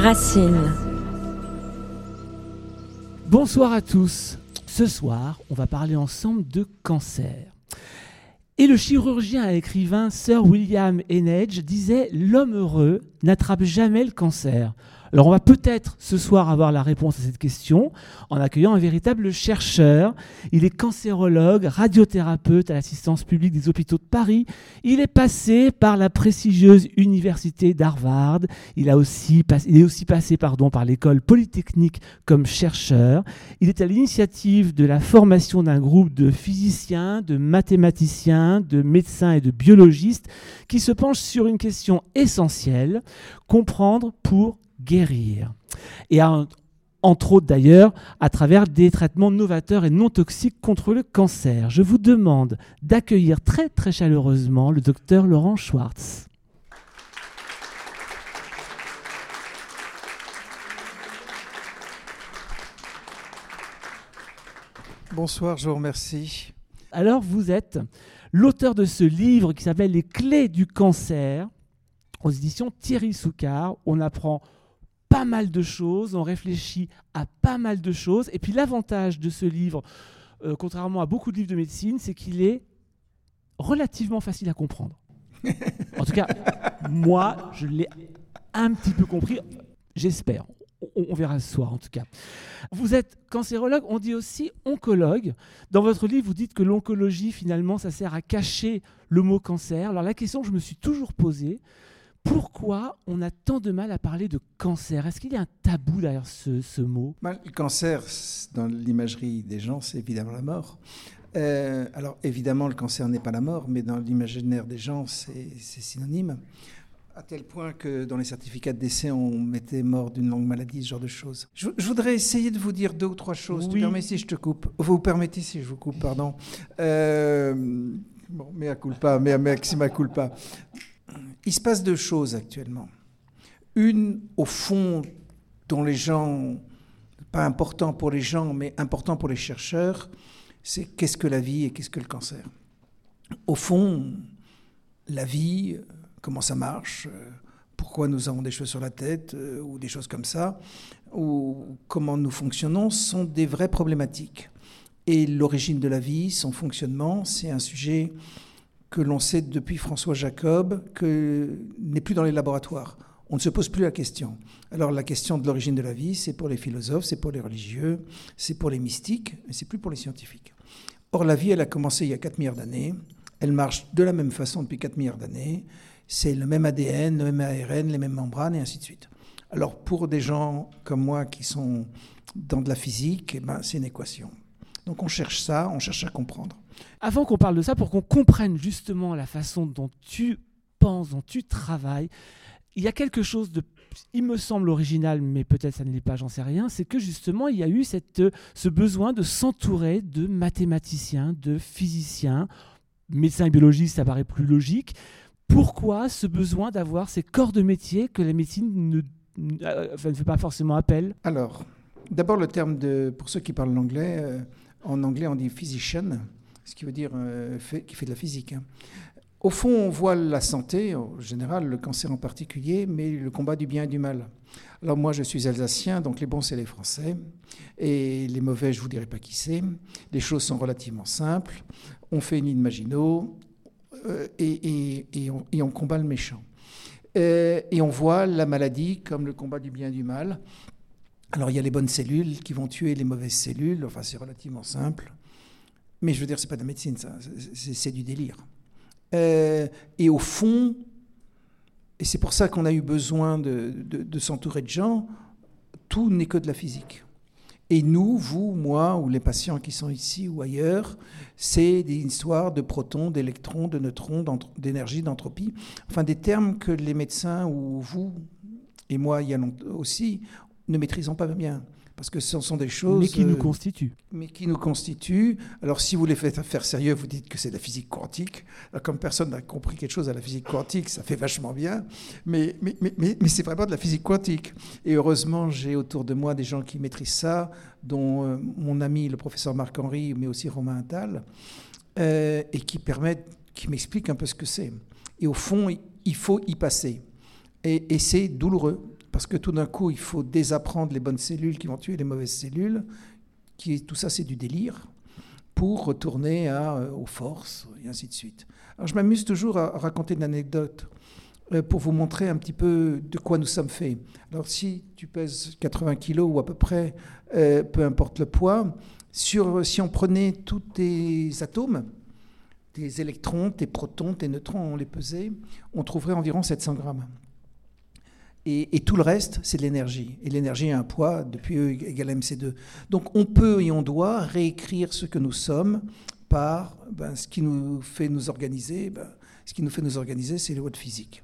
Racine. Bonsoir à tous. Ce soir, on va parler ensemble de cancer. Et le chirurgien et écrivain Sir William Heneage disait L'homme heureux n'attrape jamais le cancer. Alors on va peut-être ce soir avoir la réponse à cette question en accueillant un véritable chercheur. Il est cancérologue, radiothérapeute à l'assistance publique des hôpitaux de Paris. Il est passé par la prestigieuse université d'Harvard. Il, est aussi passé pardon, par l'école polytechnique comme chercheur. Il est à l'initiative de la formation d'un groupe de physiciens, de mathématiciens, de médecins et de biologistes qui se penchent sur une question essentielle, comprendre pour guérir. Et entre autres d'ailleurs à travers des traitements novateurs et non toxiques contre le cancer. Je vous demande d'accueillir très très chaleureusement le docteur Laurent Schwartz. Bonsoir, je vous remercie. Alors vous êtes l'auteur de ce livre qui s'appelle Les clés du cancer aux éditions Thierry Soucard. On apprend pas mal de choses, on réfléchit à pas mal de choses. Et puis l'avantage de ce livre, euh, contrairement à beaucoup de livres de médecine, c'est qu'il est relativement facile à comprendre. en tout cas, moi, je l'ai un petit peu compris, j'espère. On, verra ce soir en tout cas. Vous êtes cancérologue, on dit aussi oncologue. Dans votre livre, vous dites que l'oncologie, finalement, ça sert à cacher le mot cancer. Alors la question que je me suis toujours posée, pourquoi on a tant de mal à parler de cancer? Est-ce qu'il y a un tabou derrière ce, mot? Ben, Le cancer, dans l'imagerie des gens, c'est évidemment la mort. Euh, alors évidemment, le cancer n'est pas la mort, mais dans l'imaginaire des gens, c'est synonyme. À tel point que dans les certificats de décès, on mettait mort d'une longue maladie, ce genre de choses. Je, voudrais essayer de vous dire deux ou trois choses. Oui. Tu permets si je te coupe Vous, vous permettez si je vous coupe, pardon. Euh, bon, mea culpa, mea maxima culpa il se passe deux choses actuellement. Une, au fond, dont les gens, pas important pour les gens, mais important pour les chercheurs, c'est qu'est-ce que la vie et qu'est-ce que le cancer. Au fond, la vie, comment ça marche, pourquoi nous avons des cheveux sur la tête, euh, ou des choses comme ça, ou comment nous fonctionnons, sont des vraies problématiques. Et l'origine de la vie, son fonctionnement, c'est un sujet que l'on sait depuis François Jacob, que n'est plus dans les laboratoires. On ne se pose plus la question. Alors la question de l'origine de la vie, c'est pour les philosophes, c'est pour les religieux, c'est pour les mystiques, mais c'est plus pour les scientifiques. Or la vie, elle a commencé il y a 4 milliards d'années. Elle marche de la même façon depuis 4 milliards d'années. C'est le même ADN, le même ARN, les mêmes membranes et ainsi de suite. Alors pour des gens comme moi qui sont dans de la physique, eh ben, c'est une équation. Donc on cherche ça, on cherche à comprendre. Avant qu'on parle de ça, pour qu'on comprenne justement la façon dont tu penses, dont tu travailles, il y a quelque chose de, il me semble original, mais peut-être ça ne l'est pas, j'en sais rien, c'est que justement il y a eu cette, ce besoin de s'entourer de mathématiciens, de physiciens, médecins et biologistes, ça paraît plus logique. Pourquoi ce besoin d'avoir ces corps de métier que la médecine ne, euh, ne fait pas forcément appel? Alors, d'abord le terme de, pour ceux qui parlent l'anglais, euh, en anglais, on dit physician, ce qui veut dire euh, qui fait de la physique. Hein. Au fond, on voit la santé, en général, le cancer en particulier, mais le combat du bien et du mal. Alors moi, je suis alsacien, donc les bons, c'est les Français, et les mauvais, je vous dirai pas qui c'est. Les choses sont relativement simples. On fait une ligne Maginot, euh, et, on, combat le méchant. Euh, et on voit la maladie comme le combat du bien et du mal. Alors il y a les bonnes cellules qui vont tuer les mauvaises cellules, enfin c'est relativement simple. Mais je veux dire, c'est pas de la médecine, ça, c'est du délire. Euh, et au fond, et c'est pour ça qu'on a eu besoin de, s'entourer de gens, tout n'est que de la physique. Et nous, vous, moi, ou les patients qui sont ici ou ailleurs, c'est des histoires de protons, d'électrons, de neutrons, d'énergie, d'entropie, enfin des termes que les médecins ou vous et moi, il y a aussi, ne maîtrisons pas bien. Parce que ce sont des choses. Mais qui nous euh, constituent. Mais qui nous constituent. Alors, si vous les faites faire sérieux, vous dites que c'est de la physique quantique. comme personne n'a compris quelque chose à la physique quantique, ça fait vachement bien. Mais, mais, mais, mais, c'est vraiment de la physique quantique. Et heureusement, j'ai autour de moi des gens qui maîtrisent ça, dont euh, mon ami, le professeur Marc-Henri, mais aussi Romain Attal, euh, et qui permettent, qui m'expliquent un peu ce que c'est. Et au fond, il faut y passer. Et, et c'est douloureux parce que tout d'un coup, il faut désapprendre les bonnes cellules qui vont tuer les mauvaises cellules. Tout ça, c'est du délire pour retourner euh, aux forces, et ainsi de suite. Je m'amuse toujours à raconter une anecdote euh, pour vous montrer un petit peu de quoi nous sommes faits. Alors, si tu pèses 80 kg ou à peu près, euh, peu importe le poids, si on prenait tous tes atomes, tes électrons, tes protons, tes neutrons, on les pesait, on trouverait environ 700 grammes. Et, tout le reste, c'est de l'énergie. Et l'énergie a un poids depuis E égale MC2. Donc on peut et on doit réécrire ce que nous sommes par ben, ce qui nous fait nous organiser. Ben, ce qui nous fait nous organiser, c'est les lois de physique.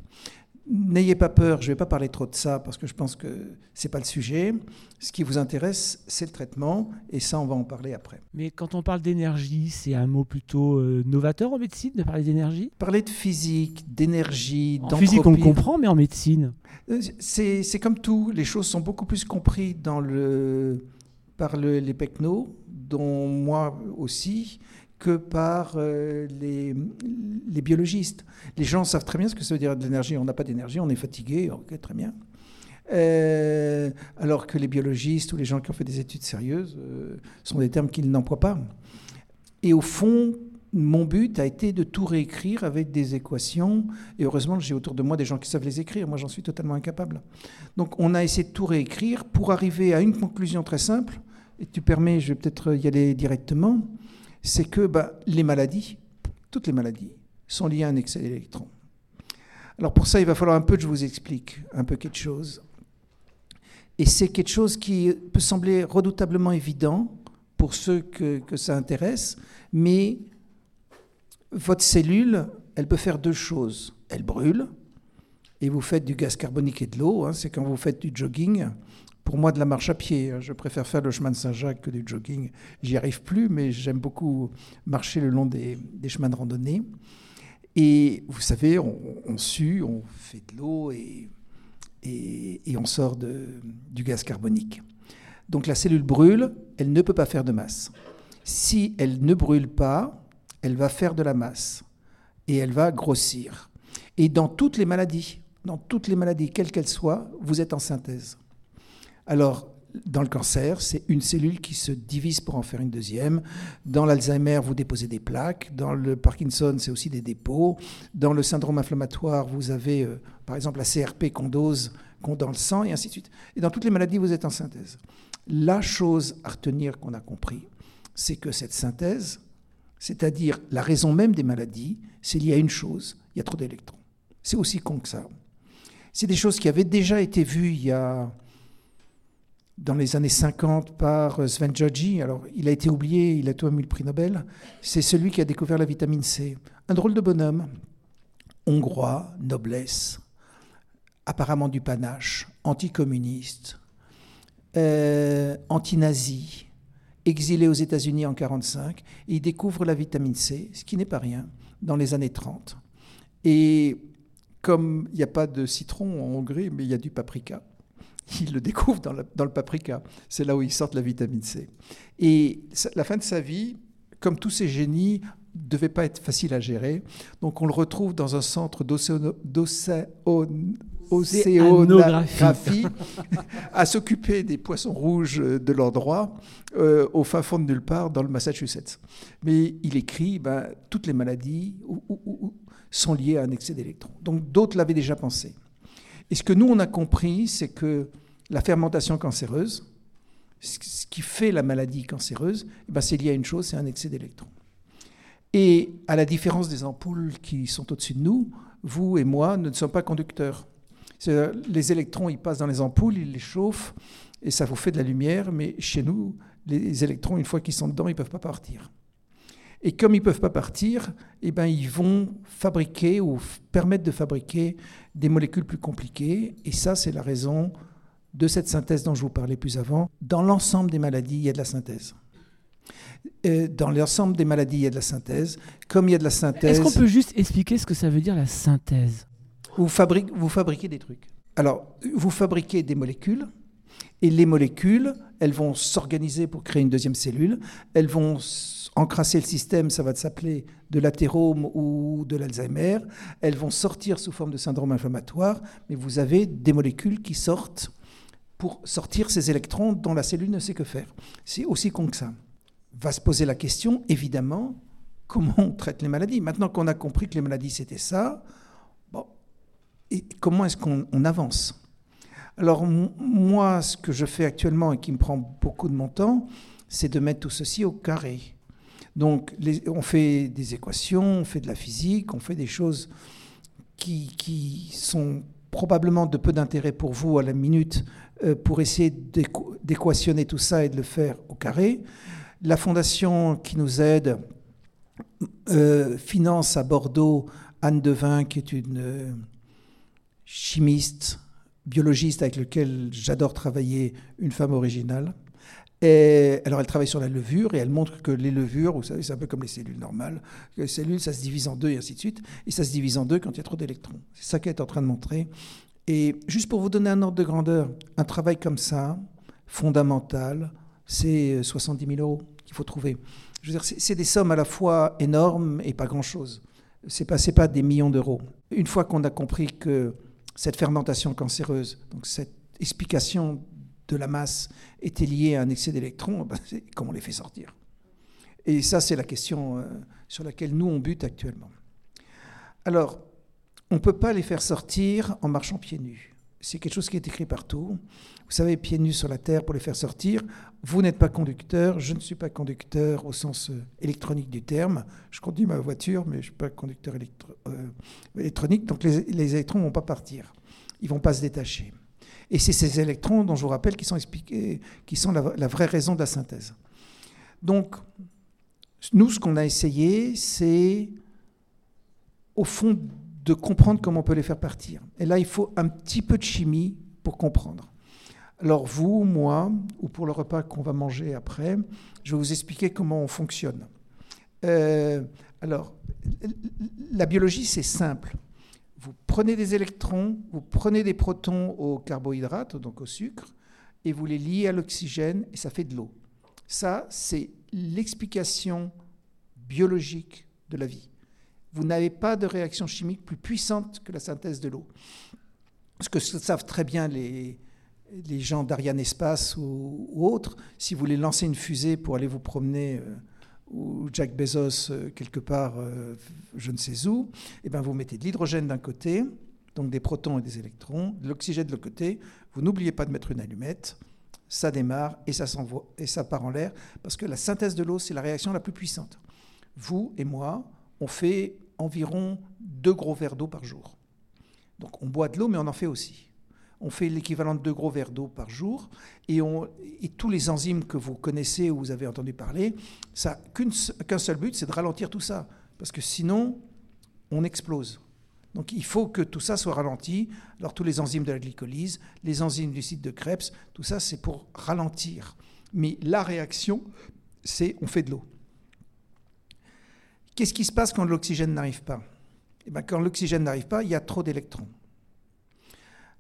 N'ayez pas peur, je ne vais pas parler trop de ça parce que je pense que ce n'est pas le sujet. Ce qui vous intéresse, c'est le traitement et ça, on va en parler après. Mais quand on parle d'énergie, c'est un mot plutôt euh, novateur en médecine de parler d'énergie? Parler de physique, d'énergie, En physique, on le comprend, mais en médecine? Euh, C'est comme tout, les choses sont beaucoup plus comprises dans le, par le, les pecnos, dont moi aussi, que par euh, les, biologistes. Les gens savent très bien ce que ça veut dire de l'énergie. On n'a pas d'énergie, on est fatigué, ok, très bien. Euh, alors que les biologistes ou les gens qui ont fait des études sérieuses euh, sont des termes qu'ils n'emploient pas. Et au fond, mon but a été de tout réécrire avec des équations. Et heureusement, j'ai autour de moi des gens qui savent les écrire. Moi, j'en suis totalement incapable. Donc, on a essayé de tout réécrire pour arriver à une conclusion très simple. Et tu permets, je vais peut-être y aller directement c'est que bah, les maladies, toutes les maladies, sont liées à un excès d'électrons. Alors pour ça, il va falloir un peu que je vous explique un peu quelque chose. Et c'est quelque chose qui peut sembler redoutablement évident pour ceux que, ça intéresse, mais votre cellule, elle peut faire deux choses. Elle brûle, et vous faites du gaz carbonique et de l'eau, hein, c'est quand vous faites du jogging, pour moi de la marche à pied. Hein. Je préfère faire le chemin de Saint-Jacques que du jogging. J'y arrive plus, mais j'aime beaucoup marcher le long des, chemins de randonnée. Et vous savez, on, sue, on fait de l'eau et, on sort du gaz carbonique. Donc la cellule brûle, elle ne peut pas faire de masse. Si elle ne brûle pas, elle va faire de la masse et elle va grossir. Et dans toutes les maladies, dans toutes les maladies, quelles qu'elles soient, vous êtes en synthèse. Alors, dans le cancer, c'est une cellule qui se divise pour en faire une deuxième. Dans l'Alzheimer, vous déposez des plaques. Dans le Parkinson, c'est aussi des dépôts. Dans le syndrome inflammatoire, vous avez euh, par exemple la CRP qu'on dose, qu'on dans le sang, et ainsi de suite. Et dans toutes les maladies, vous êtes en synthèse. La chose à retenir qu'on a compris, c'est que cette synthèse, c'est-à-dire la raison même des maladies, c'est lié à une chose, il y a trop d'électrons. C'est aussi con que ça. C'est des choses qui avaient déjà été vues il y a dans les années 50 par euh, Sven Joji. Alors, il a été oublié, il a tout eu le prix Nobel. C'est celui qui a découvert la vitamine C. Un drôle de bonhomme, hongrois, noblesse, apparemment du panache, anticommuniste, euh, anti-nazi, exilé aux États-Unis en 1945. il découvre la vitamine C, ce qui n'est pas rien, dans les années 30. Et comme il n'y a pas de citron en Hongrie, mais il y a du paprika, il le découvre dans, le paprika. C'est là où il sort la vitamine C. Et la fin de sa vie, comme tous ces génies, ne devait pas être facile à gérer. Donc on le retrouve dans un centre d'océanographie à s'occuper des poissons rouges de l'endroit euh, au fin fond de nulle part dans le Massachusetts. Mais il écrit ben, toutes les maladies sont liées à un excès d'électrons. Donc d'autres l'avaient déjà pensé. Et ce que nous, on a compris, c'est que la fermentation cancéreuse, ce qui fait la maladie cancéreuse, eh ben c'est lié à une chose, c'est un excès d'électrons. Et à la différence des ampoules qui sont au-dessus de nous, vous et moi ne sommes pas conducteurs. Les électrons, ils passent dans les ampoules, ils les chauffent, et ça vous fait de la lumière, mais chez nous, les électrons, une fois qu'ils sont dedans, ils ne peuvent pas partir. Et comme ils ne peuvent pas partir, eh ben, ils vont fabriquer ou permettre de fabriquer des molécules plus compliquées. Et ça, c'est la raison de cette synthèse dont je vous parlais plus avant. Dans l'ensemble des maladies, il y a de la synthèse. dans l'ensemble des maladies, il y a de la synthèse. Comme il y a de la synthèse... Est-ce qu'on peut juste expliquer ce que ça veut dire la synthèse? Vous fabriquez des trucs. Alors, vous fabriquez des molécules Et les molécules, elles vont s'organiser pour créer une deuxième cellule. Elles vont encrasser le système, ça va s'appeler de l'athérome ou de l'Alzheimer. Elles vont sortir sous forme de syndrome inflammatoire, mais vous avez des molécules qui sortent pour sortir ces électrons dont la cellule ne sait que faire. C'est aussi con que ça. Va se poser la question, évidemment, comment on traite les maladies. Maintenant qu'on a compris que les maladies c'était ça, comment est-ce qu'on avance? Alors moi, ce que je fais actuellement et qui me prend beaucoup de mon temps, c'est de mettre tout ceci au carré. Donc on fait des équations, on fait de la physique, on fait des choses qui, sont probablement de peu d'intérêt pour vous à la minute euh, pour essayer d'équationner tout ça et de le faire au carré. La fondation qui nous aide euh, finance à Bordeaux Anne Devin, qui est une euh, chimiste, biologiste avec laquelle j'adore travailler, une femme originale. Et, alors elle travaille sur la levure et elle montre que les levures, vous savez, c'est un peu comme les cellules normales. Les cellules, ça se divise en deux et ainsi de suite. Et ça se divise en deux quand il y a trop d'électrons. C'est ça qu'elle est en train de montrer. Et juste pour vous donner un ordre de grandeur, un travail comme ça, fondamental, c'est 70 euh, 000 euros qu'il faut trouver. Je veux dire, c'est des sommes à la fois énormes et pas grand-chose. Ce n'est pas des millions d'euros. Une fois qu'on a compris que cette fermentation cancéreuse, donc cette explication de la masse était liée à un excès d'électrons, ben comment on les fait sortir Et ça, c'est la question euh, sur laquelle nous, on bute actuellement. Alors, on ne peut pas les faire sortir en marchant pieds nus. C'est quelque chose qui est écrit partout. Vous savez, pieds nus sur la terre pour les faire sortir. Vous n'êtes pas conducteur, je ne suis pas conducteur au sens euh, électronique du terme. Je conduis ma voiture, mais je ne suis pas conducteur euh, électronique, donc les, électrons ne vont pas partir. Ils ne vont pas se détacher. Et c'est ces électrons dont je vous rappelle qui sont, expliqués, qui sont la, la vraie raison de la synthèse. Donc, nous, ce qu'on a essayé, c'est, au fond, de comprendre comment on peut les faire partir. Et là, il faut un petit peu de chimie pour comprendre. Alors vous, moi, ou pour le repas qu'on va manger après, je vais vous expliquer comment on fonctionne. Euh, alors, la biologie, c'est simple. Vous prenez des électrons, vous prenez des protons aux carbohydrates, donc au sucre, et vous les liez à l'oxygène, et ça fait de l'eau. Ça, c'est l'explication biologique de la vie vous n'avez pas de réaction chimique plus puissante que la synthèse de l'eau. Ce que savent très bien les, les gens d'Ariane Espace ou, autres, si vous voulez lancer une fusée pour aller vous promener, euh, ou Jack Bezos euh, quelque part, euh, je ne sais où, eh ben vous mettez de l'hydrogène d'un côté, donc des protons et des électrons, de l'oxygène de l'autre côté, vous n'oubliez pas de mettre une allumette, ça démarre et ça, et ça part en l'air, parce que la synthèse de l'eau, c'est la réaction la plus puissante. Vous et moi, on fait environ deux gros verres d'eau par jour. Donc on boit de l'eau, mais on en fait aussi. On fait l'équivalent de deux gros verres d'eau par jour, et, tous les enzymes que vous connaissez ou vous avez entendu parler, ça qu'un seul but, c'est de ralentir tout ça, parce que sinon, on explose. Donc il faut que tout ça soit ralenti. Alors tous les enzymes de la glycolyse, les enzymes du site de Krebs, tout ça c'est pour ralentir. Mais la réaction, c'est on fait de l'eau. Qu'est-ce qui se passe quand l'oxygène n'arrive pas? Eh bien, Quand l'oxygène n'arrive pas, il y a trop d'électrons.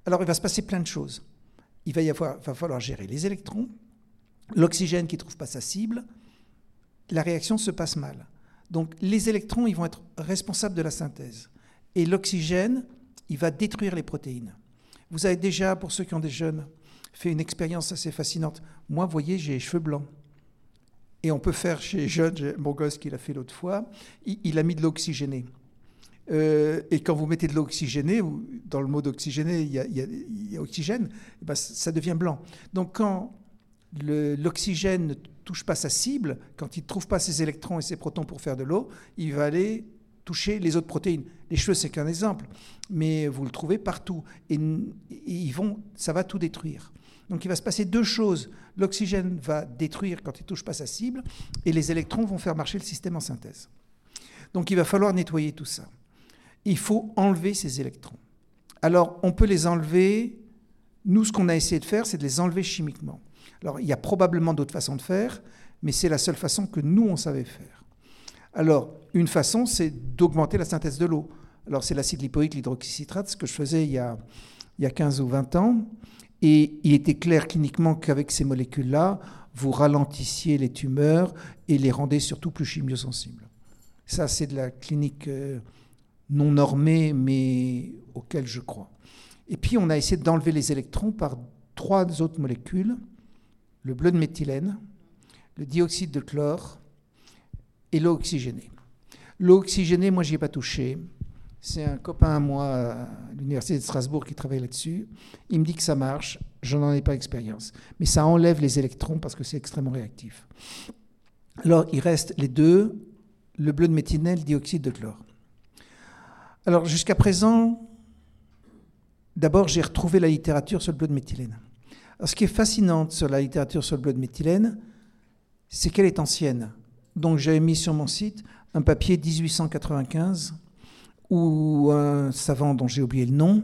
Alors il va se passer plein de choses. Il va, y avoir, va falloir gérer les électrons, l'oxygène qui ne trouve pas sa cible, la réaction se passe mal. Donc les électrons, ils vont être responsables de la synthèse. Et l'oxygène, il va détruire les protéines. Vous avez déjà, pour ceux qui ont des jeunes, fait une expérience assez fascinante. Moi, vous voyez, j'ai les cheveux blancs. Et on peut faire chez les jeunes, mon gosse qui l'a fait l'autre fois, il, a mis de l'oxygéné. Euh, et quand vous mettez de l'oxygéné, dans le mot d'oxygéné, il, y a, oxygène, eh ben, ça devient blanc. Donc quand l'oxygène ne touche pas sa cible, quand il ne trouve pas ses électrons et ses protons pour faire de l'eau, il va aller toucher les autres protéines. Les cheveux, c'est qu'un exemple, mais vous le trouvez partout. Et, et ils vont, ça va tout détruire. Donc il va se passer deux choses. L'oxygène va détruire quand il ne touche pas sa cible, et les électrons vont faire marcher le système en synthèse. Donc il va falloir nettoyer tout ça. Il faut enlever ces électrons. Alors on peut les enlever, nous ce qu'on a essayé de faire, c'est de les enlever chimiquement. Alors il y a probablement d'autres façons de faire, mais c'est la seule façon que nous on savait faire. Alors une façon, c'est d'augmenter la synthèse de l'eau. Alors c'est l'acide lipoïque, l'hydroxycitrate, ce que je faisais il y, a, il y a 15 ou 20 ans. Et il était clair cliniquement qu'avec ces molécules-là, vous ralentissiez les tumeurs et les rendez surtout plus chimiosensibles. Ça, c'est de la clinique euh, non normée, mais auquel je crois. Et puis, on a essayé d'enlever les électrons par trois autres molécules le bleu de méthylène, le dioxyde de chlore et l'eau oxygénée. L'eau oxygénée, moi, je n'y ai pas touché. C'est un copain à moi à l'Université de Strasbourg qui travaille là-dessus. Il me dit que ça marche. Je n'en ai pas expérience. Mais ça enlève les électrons parce que c'est extrêmement réactif. Alors, il reste les deux, le bleu de méthylène, le dioxyde de chlore. Alors, jusqu'à présent, d'abord, j'ai retrouvé la littérature sur le bleu de méthylène. Ce qui est fascinant sur la littérature sur le bleu de méthylène, c'est qu'elle est ancienne. Donc, j'avais mis sur mon site un papier 1895 où un savant dont j'ai oublié le nom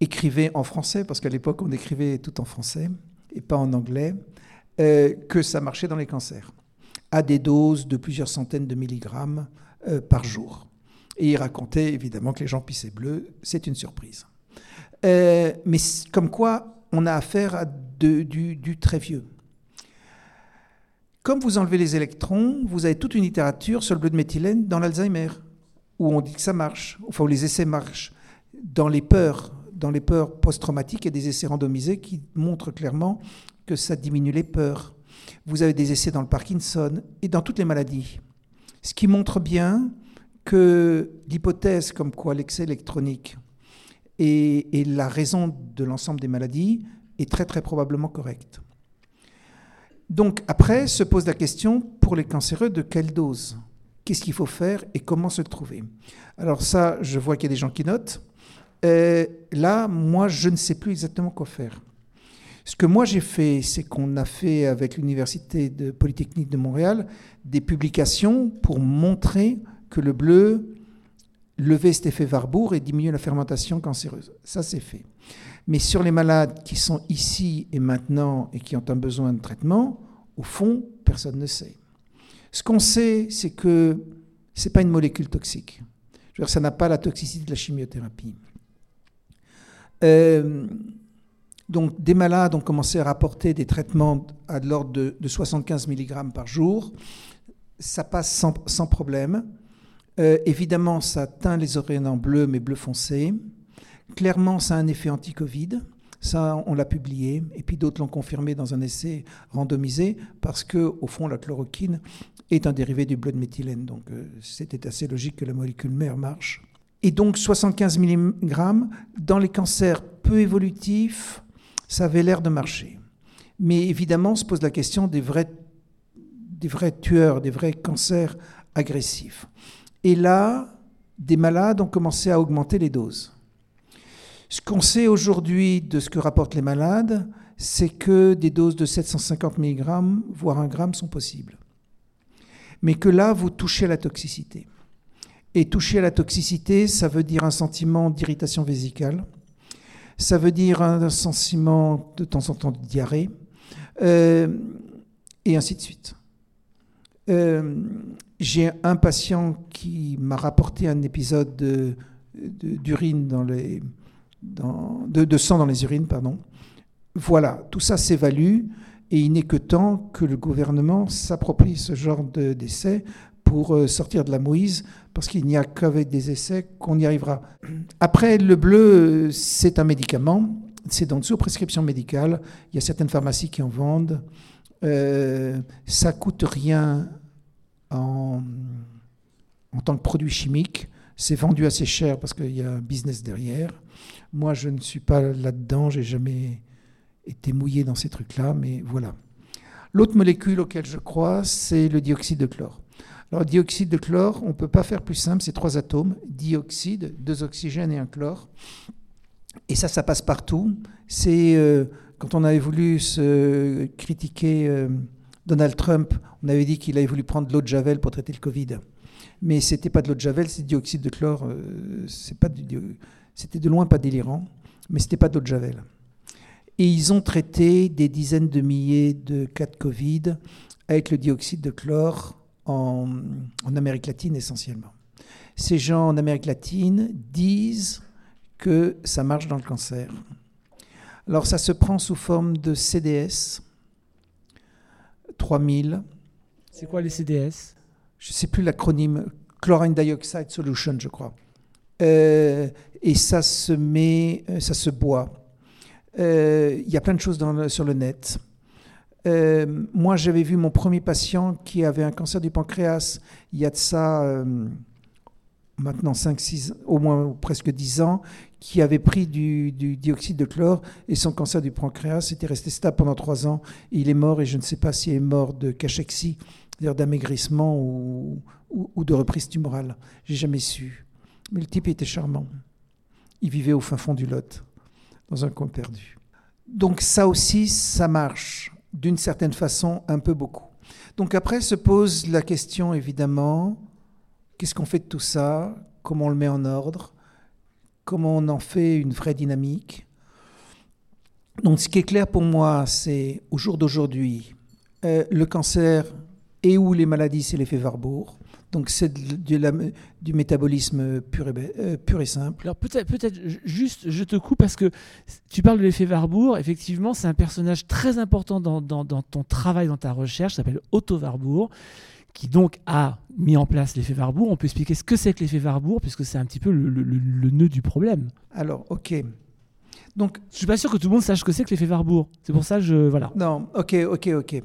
écrivait en français, parce qu'à l'époque on écrivait tout en français et pas en anglais, euh, que ça marchait dans les cancers, à des doses de plusieurs centaines de milligrammes euh, par jour. Et il racontait évidemment que les gens pissaient bleu, c'est une surprise. Euh, mais comme quoi, on a affaire à du, très vieux. Comme vous enlevez les électrons, vous avez toute une littérature sur le bleu de méthylène dans l'Alzheimer, où on dit que ça marche, enfin où les essais marchent. Dans les peurs, dans les peurs post-traumatiques, il y a des essais randomisés qui montrent clairement que ça diminue les peurs. Vous avez des essais dans le Parkinson et dans toutes les maladies. Ce qui montre bien que l'hypothèse comme quoi l'excès électronique est, la raison de l'ensemble des maladies est très très probablement correcte. Donc après se pose la question pour les cancéreux de quelle dose? Qu'est-ce qu'il faut faire et comment se trouver? Alors ça, je vois qu'il y a des gens qui notent. Euh, là, moi, je ne sais plus exactement quoi faire. Ce que moi j'ai fait, c'est qu'on a fait avec l'Université de Polytechnique de Montréal des publications pour montrer que le bleu levait cet effet Warburg et diminuait la fermentation cancéreuse. Ça, c'est fait. Mais sur les malades qui sont ici et maintenant et qui ont un besoin de traitement, au fond, personne ne sait. Ce qu'on sait, c'est que ce n'est pas une molécule toxique. Ça n'a pas la toxicité de la chimiothérapie. Euh, donc, des malades ont commencé à rapporter des traitements à l'ordre de, 75 mg par jour. Ça passe sans, problème. Euh, évidemment, ça teint les oreilles en bleu, mais bleu foncé. Clairement, ça a un effet anti-Covid. Ça, on l'a publié, et puis d'autres l'ont confirmé dans un essai randomisé, parce que, au fond, la chloroquine est un dérivé du bleu de méthylène. Donc, euh, c'était assez logique que la molécule mère marche. Et donc, 75 mg, dans les cancers peu évolutifs, ça avait l'air de marcher. Mais évidemment, on se pose la question des vrais, des vrais tueurs, des vrais cancers agressifs. Et là, des malades ont commencé à augmenter les doses. Ce qu'on sait aujourd'hui de ce que rapportent les malades, c'est que des doses de 750 mg, voire 1 gramme, sont possibles. Mais que là, vous touchez à la toxicité. Et toucher à la toxicité, ça veut dire un sentiment d'irritation vésicale, ça veut dire un sentiment de temps en temps de diarrhée, euh, et ainsi de suite. Euh, j'ai un patient qui m'a rapporté un épisode d'urine dans les de, sang dans les urines, pardon. Voilà, tout ça s'évalue et il n'est que temps que le gouvernement s'approprie ce genre d'essai pour euh, sortir de la Moïse, parce qu'il n'y a qu'avec des essais qu'on y arrivera. Après, le bleu, c'est un médicament, c'est donc sous prescription médicale, il y a certaines pharmacies qui en vendent, euh, ça coûte rien en, tant que produit chimique, c'est vendu assez cher parce qu'il y a un business derrière. Moi, je ne suis pas là-dedans, j'ai jamais été mouillé dans ces trucs-là, mais voilà. L'autre molécule auquel je crois, c'est le dioxyde de chlore. Alors, dioxyde de chlore, on ne peut pas faire plus simple, c'est trois atomes, dioxyde, deux oxygènes et un chlore. Et ça, ça passe partout. C'est euh, quand on avait voulu se critiquer euh, Donald Trump, on avait dit qu'il avait voulu prendre de l'eau de Javel pour traiter le Covid. Mais c'était pas de l'eau de Javel, c'est dioxyde de chlore. Euh, du, c'était de loin pas délirant, mais c'était pas d'eau de Javel. Et ils ont traité des dizaines de milliers de cas de Covid avec le dioxyde de chlore en Amérique latine essentiellement. Ces gens en Amérique latine disent que ça marche dans le cancer. Alors ça se prend sous forme de CDS 3000. C'est quoi les CDS Je ne sais plus l'acronyme, Chlorine Dioxide Solution, je crois. Euh, et ça se met, euh, ça se boit. Euh, il y a plein de choses dans sur le net. moi, j'avais vu mon premier patient qui avait un cancer du pancréas il y a de ça maintenant 5, 6, au moins presque 10 ans, qui avait pris du, dioxyde de chlore et son cancer du pancréas était resté stable pendant 3 ans. il est mort et je ne sais pas s'il est mort de cachexie, c'est-à-dire d'amaigrissement ou, ou, de reprise tumorale. J'ai jamais su. Mais le type était charmant. Il vivait au fin fond du Lot, dans un coin perdu. Donc ça aussi, ça marche d'une certaine façon un peu beaucoup. Donc après se pose la question évidemment Qu'est-ce qu'on fait de tout ça? Comment on le met en ordre? Comment on en fait une vraie dynamique? Donc ce qui est clair pour moi, c'est au jour d'aujourd'hui, euh, le cancer et ou les maladies, c'est l'effet Warburg. Donc c'est du, métabolisme pur et, euh, pur et simple. Alors peut-être, juste, je te coupe parce que tu parles de l'effet Warburg. Effectivement, c'est un personnage très important dans, dans, dans ton travail, dans ta recherche. s'appelle Otto Warburg qui donc a mis en place l'effet Warburg. On peut expliquer ce que c'est que l'effet Warburg, puisque c'est un petit peu le, nœud du problème. Alors, ok. Donc, je suis pas sûr que tout le monde sache ce que c'est que l'effet Warburg. C'est pour ça que je voilà. Non, ok, ok, ok.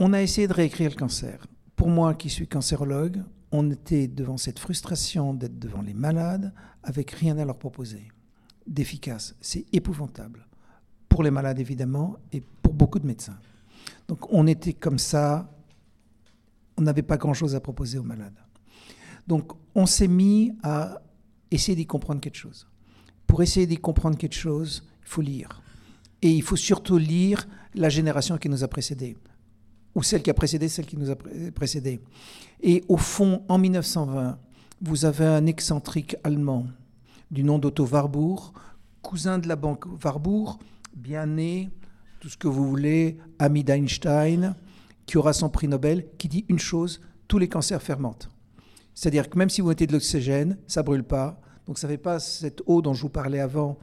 On a essayé de réécrire le cancer. Pour moi, qui suis cancérologue, on était devant cette frustration d'être devant les malades avec rien à leur proposer d'efficace. C'est épouvantable pour les malades évidemment et pour beaucoup de médecins. Donc on était comme ça on n'avait pas grand-chose à proposer aux malades. Donc on s'est mis à essayer d'y comprendre quelque chose. Pour essayer d'y comprendre quelque chose, il faut lire. Et il faut surtout lire la génération qui nous a précédés, ou celle qui a précédé celle qui nous a précédés. Et au fond, en 1920, vous avez un excentrique allemand du nom d'Otto Warburg, cousin de la banque Warburg, bien né, tout ce que vous voulez, ami d'Einstein, qui aura son prix Nobel, qui dit une chose, tous les cancers fermentent. C'est-à-dire que même si vous mettez de l'oxygène, ça brûle pas. Donc ça ne fait pas cette eau dont je vous parlais avant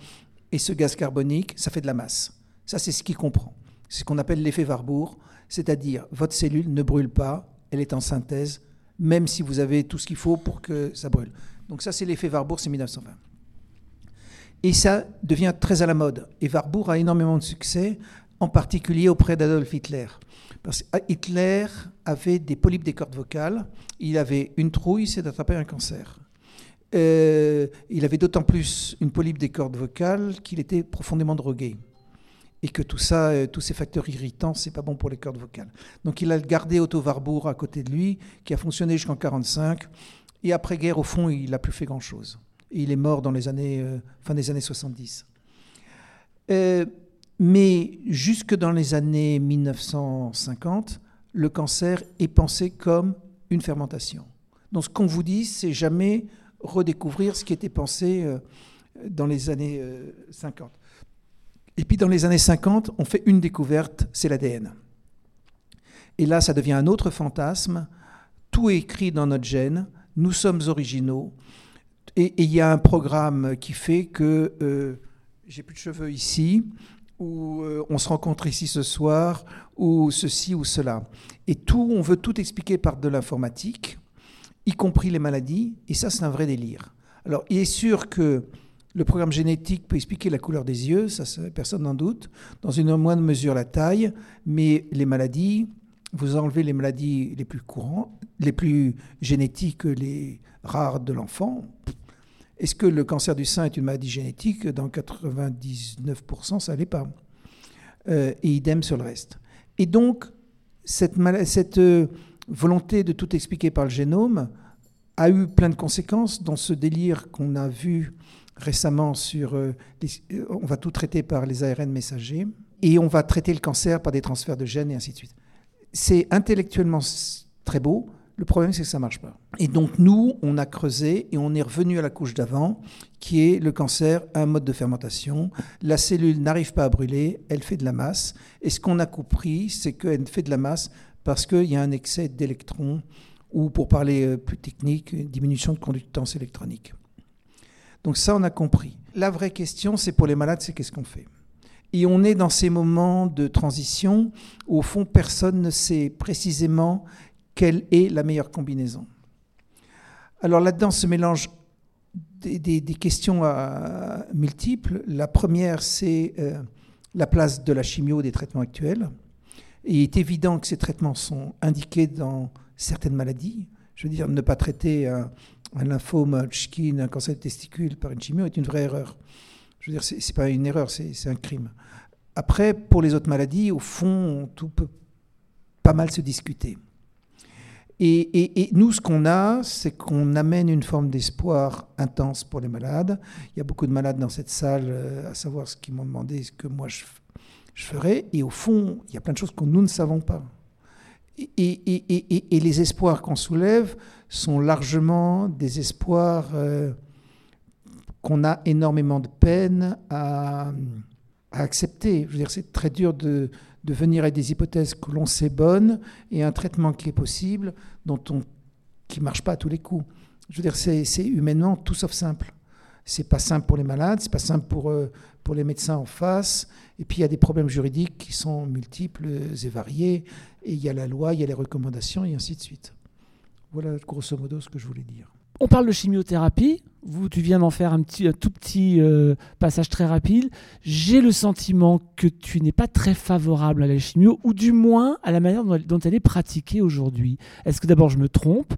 et ce gaz carbonique, ça fait de la masse. Ça, c'est ce qu'il comprend. C'est ce qu'on appelle l'effet Warburg, c'est-à-dire votre cellule ne brûle pas, elle est en synthèse, même si vous avez tout ce qu'il faut pour que ça brûle. Donc ça, c'est l'effet Warburg, c'est 1920. Et ça devient très à la mode. Et Warburg a énormément de succès, en particulier auprès d'Adolf Hitler. Parce que Hitler avait des polypes des cordes vocales, il avait une trouille, c'est d'attraper un cancer. Euh, il avait d'autant plus une polype des cordes vocales qu'il était profondément drogué. Et que tout ça, euh, tous ces facteurs irritants, c'est pas bon pour les cordes vocales. Donc il a gardé Otto Warburg à côté de lui, qui a fonctionné jusqu'en 1945. Et après-guerre, au fond, il n'a plus fait grand-chose. Il est mort dans les années, euh, fin des années 70. Mais jusque dans les années 1950, le cancer est pensé comme une fermentation. Donc ce qu'on vous dit, c'est jamais redécouvrir ce qui était pensé euh, dans les années 50. Euh, Et puis dans les années 50, on fait une découverte, c'est l'ADN. Et là, ça devient un autre fantasme. Tout est écrit dans notre gène. Nous sommes originaux. Et il y a un programme qui fait que euh, j'ai plus de cheveux ici ou euh, on se rencontre ici ce soir, ou ceci ou cela. Et tout, on veut tout expliquer par de l'informatique, y compris les maladies, et ça c'est un vrai délire. Alors il est sûr que le programme génétique peut expliquer la couleur des yeux, ça personne n'en doute, dans une moindre mesure la taille, mais les maladies, vous enlevez les maladies les plus courantes, les plus génétiques, les rares de l'enfant, est-ce que le cancer du sein est une maladie génétique? Dans 99%, ça l'est pas. Euh, et idem sur le reste. Et donc, cette, cette euh, volonté de tout expliquer par le génome a eu plein de conséquences dans ce délire qu'on a vu récemment sur... Euh, on va tout traiter par les ARN messagers et on va traiter le cancer par des transferts de gènes et ainsi de suite. C'est intellectuellement très beau, le problème, c'est que ça marche pas. Et donc, nous, on a creusé et on est revenu à la couche d'avant, qui est le cancer, un mode de fermentation. La cellule n'arrive pas à brûler, elle fait de la masse. Et ce qu'on a compris, c'est qu'elle fait de la masse parce qu'il y a un excès d'électrons, ou pour parler euh, plus technique, une diminution de conductance électronique. Donc ça, on a compris. La vraie question, c'est pour les malades, c'est qu'est-ce qu'on fait? Et on est dans ces moments de transition où, au fond, personne ne sait précisément quelle est la meilleure combinaison. Alors là-dedans se mélangent des, questions euh, multiples. La première, c'est euh, la place de la chimio des traitements actuels. il est évident que ces traitements sont indiqués dans certaines maladies. Je veux dire, ne pas traiter un, un lymphome Hodgkin, un cancer de testicule par une chimio est une vraie erreur. Je veux dire, ce n'est pas une erreur, c'est un crime. Après, pour les autres maladies, au fond, tout peut pas mal se discuter. Et, nous, ce qu'on a, c'est qu'on amène une forme d'espoir intense pour les malades. Il y a beaucoup de malades dans cette salle, euh, à savoir ce qu'ils m'ont demandé, ce que moi je, je ferais. Et au fond, il y a plein de choses que nous ne savons pas. Et, les espoirs qu'on soulève sont largement des espoirs euh, qu'on a énormément de peine à, accepter. Je veux dire, c'est très dur de, de, venir avec des hypothèses que l'on sait bonnes et un traitement qui est possible, dont on, qui ne marche pas à tous les coups. Je veux dire, c'est humainement tout sauf simple. C'est pas simple pour les malades, c'est pas simple pour, euh, pour les médecins en face. Et puis il y a des problèmes juridiques qui sont multiples et variés. Et il y a la loi, il y a les recommandations et ainsi de suite. Voilà grosso modo ce que je voulais dire. On parle de chimiothérapie. Vous, tu viens d'en faire un, petit, tout petit euh, passage très rapide. J'ai le sentiment que tu n'es pas très favorable à la chimio, ou du moins à la manière dont elle est pratiquée aujourd'hui. Est-ce que d'abord je me trompe?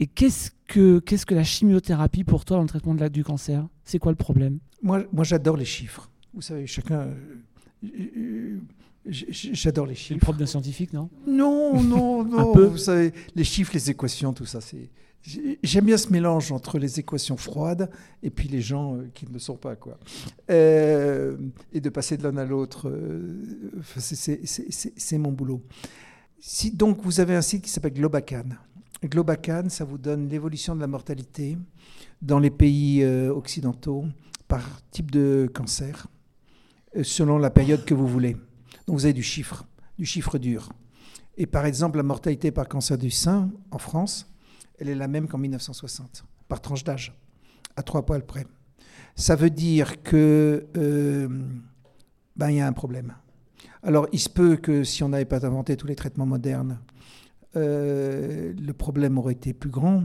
Et qu'est-ce que, qu'est-ce que la chimiothérapie pour toi dans le traitement de la, du cancer? C'est quoi le problème? Moi, moi j'adore les chiffres. Vous savez, chacun. Euh, j'adore les chiffres. Une propre d'un scientifique, non? Non, non, non. Vous savez, les chiffres, les équations, tout ça, c'est. J'aime bien ce mélange entre les équations froides et puis les gens euh, qui ne le sont pas, quoi. Euh, et de passer de l'un à l'autre, euh, c'est mon boulot. Donc vous avez un site qui s'appelle Globacan. Globacan, ça vous donne l'évolution de la mortalité dans les pays occidentaux par type de cancer, selon la période que vous voulez. Donc vous avez du chiffre, du chiffre dur. Et par exemple, la mortalité par cancer du sein en France, elle est la même qu'en 1960, par tranche d'âge, à trois poils près. Ça veut dire que euh, ben, y a un problème. Alors, il se peut que si on n'avait pas inventé tous les traitements modernes, euh, le problème aurait été plus grand.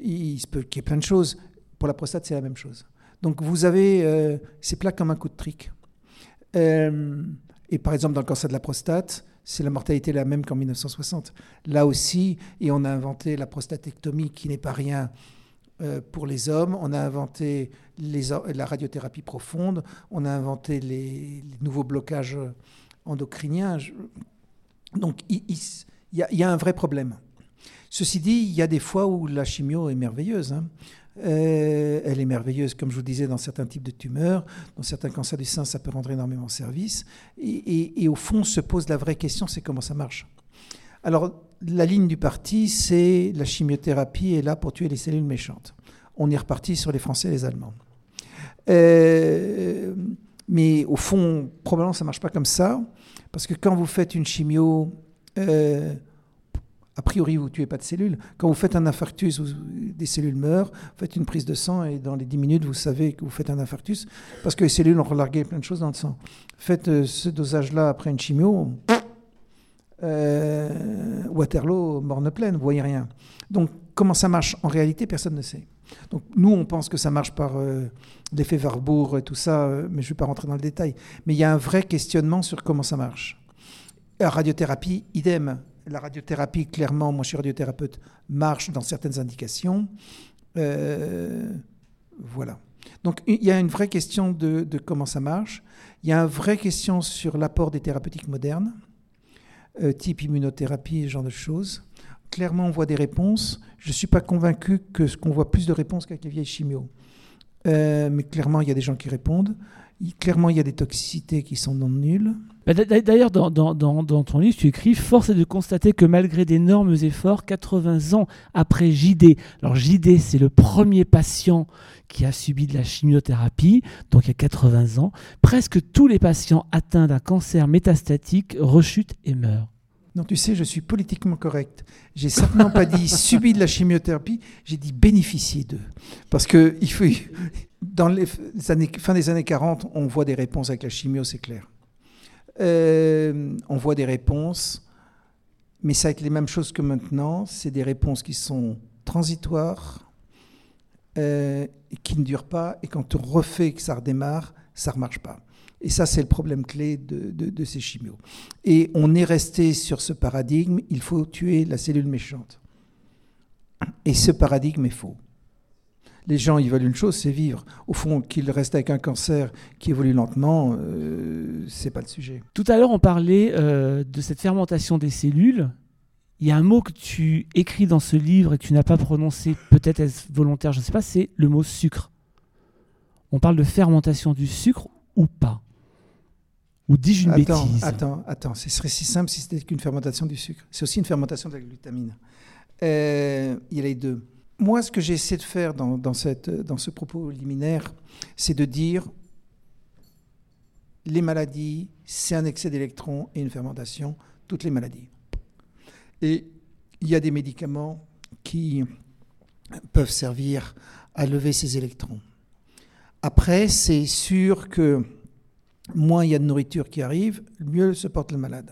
Il se peut qu'il y ait plein de choses. Pour la prostate, c'est la même chose. Donc, vous avez, euh, c'est comme un coup de trick. Et par exemple, dans le cancer de la prostate, c'est la mortalité la même qu'en 1960. Là aussi, et on a inventé la prostatectomie qui n'est pas rien euh, pour les hommes, on a inventé la radiothérapie profonde, on a inventé les, nouveaux blocages endocriniens. Donc il, y a, un vrai problème. Ceci dit, il y a des fois où la chimio est merveilleuse. Hein. Euh, elle est merveilleuse, comme je vous disais, dans certains types de tumeurs. Dans certains cancers du sein, ça peut rendre énormément service. Et, au fond, se pose la vraie question, c'est comment ça marche. Alors, la ligne du parti, c'est la chimiothérapie est là pour tuer les cellules méchantes. On est reparti sur les Français et les Allemands. Euh, mais au fond, probablement, ça ne marche pas comme ça. Parce que quand vous faites une chimio... Euh, a priori, vous ne tuez pas de cellules. Quand vous faites un infarctus, des cellules meurent, faites une prise de sang et dans les 10 minutes, vous savez que vous faites un infarctus parce que les cellules ont relargué plein de choses dans le sang. Faites euh, ce dosage-là après une chimio, euh, Waterloo, morne pleine, vous voyez rien. Donc, comment ça marche? En réalité, personne ne sait. Donc, nous, on pense que ça marche par euh, l'effet Warburg et tout ça, mais je ne vais pas rentrer dans le détail. Mais il y a un vrai questionnement sur comment ça marche. Radiothérapie, idem la radiothérapie, clairement, moi je suis radiothérapeute, marche dans certaines indications. Euh, voilà. Donc il y a une vraie question de, comment ça marche. Il y a une vraie question sur l'apport des thérapeutiques modernes, euh, type immunothérapie, ce genre de choses. Clairement, on voit des réponses. Je ne suis pas convaincu que qu'on voit plus de réponses qu'avec les vieilles chimios. Euh, mais clairement, il y a des gens qui répondent. Clairement, il y a des toxicités qui sont non nulles. Bah, d'ailleurs, dans, ton livre, tu écris Force est de constater que malgré d'énormes efforts, 80 ans après JD, alors JD, c'est le premier patient qui a subi de la chimiothérapie, donc il y a 80 ans, presque tous les patients atteints d'un cancer métastatique rechutent et meurent. Non, tu sais, je suis politiquement correct. J'ai certainement pas dit subi de la chimiothérapie, j'ai dit bénéficier d'eux. Parce que il faut, dans les années, fin des années 40, on voit des réponses avec la chimio, c'est clair. Euh, on voit des réponses, mais ça va être les mêmes choses que maintenant. C'est des réponses qui sont transitoires, euh, qui ne durent pas, et quand on refait que ça redémarre, ça ne remarche pas. Et ça, c'est le problème clé de, de, ces chimios. Et on est resté sur ce paradigme, il faut tuer la cellule méchante. Et ce paradigme est faux. Les gens, ils veulent une chose, c'est vivre. Au fond, qu'ils restent avec un cancer qui évolue lentement, euh, c'est pas le sujet. Tout à l'heure, on parlait euh, de cette fermentation des cellules. Il y a un mot que tu écris dans ce livre et que tu n'as pas prononcé, peut-être est-ce volontaire, je ne sais pas, c'est le mot sucre. On parle de fermentation du sucre ou pas? Ou dis-je une attends, bêtise? Attends, attends, ce serait si simple si c'était qu'une fermentation du sucre. C'est aussi une fermentation de la glutamine. Euh, il y a les deux. Moi, ce que j'ai essayé de faire dans, cette, dans ce propos liminaire, c'est de dire les maladies, c'est un excès d'électrons et une fermentation, toutes les maladies. Et il y a des médicaments qui peuvent servir à lever ces électrons. Après, c'est sûr que moins il y a de nourriture qui arrive, mieux se porte le malade.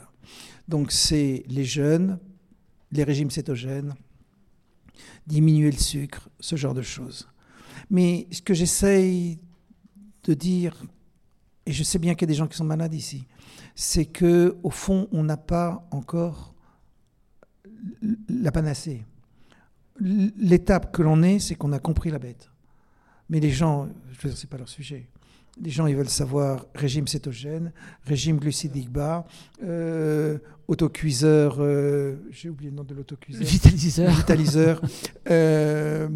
Donc c'est les jeunes, les régimes cétogènes, diminuer le sucre, ce genre de choses. Mais ce que j'essaye de dire, et je sais bien qu'il y a des gens qui sont malades ici, c'est que au fond, on n'a pas encore la panacée. L'étape que l'on est, c'est qu'on a compris la bête. Mais les gens, je veux dire, c'est pas leur sujet. Les gens, ils veulent savoir régime cétogène, régime glucidique bas, euh, autocuiseur, euh, j'ai oublié le nom de l'autocuiseur. Vitaliseur. Vitaliseur. euh,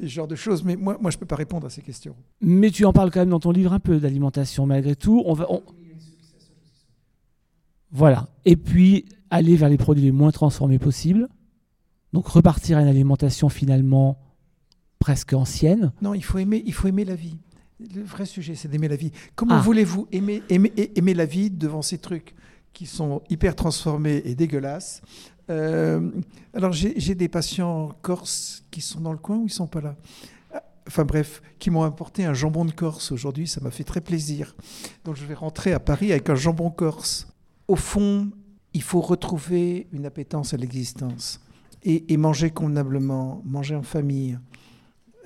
ce genre de choses. Mais moi, moi je ne peux pas répondre à ces questions. Mais tu en parles quand même dans ton livre un peu d'alimentation, malgré tout. On va, Voilà. Et puis, aller vers les produits les moins transformés possibles. Donc, repartir à une alimentation finalement presque ancienne. Non, il faut aimer, il faut aimer la vie. Le vrai sujet, c'est d'aimer la vie. Comment ah. voulez-vous aimer, aimer, aimer la vie devant ces trucs? Qui sont hyper transformés et dégueulasses euh, Alors, j'ai des patients corses qui sont dans le coin ou ils sont pas là? Enfin bref, qui m'ont apporté un jambon de Corse aujourd'hui, ça m'a fait très plaisir. Donc je vais rentrer à Paris avec un jambon corse. Au fond, il faut retrouver une appétence à l'existence et, manger convenablement, manger en famille,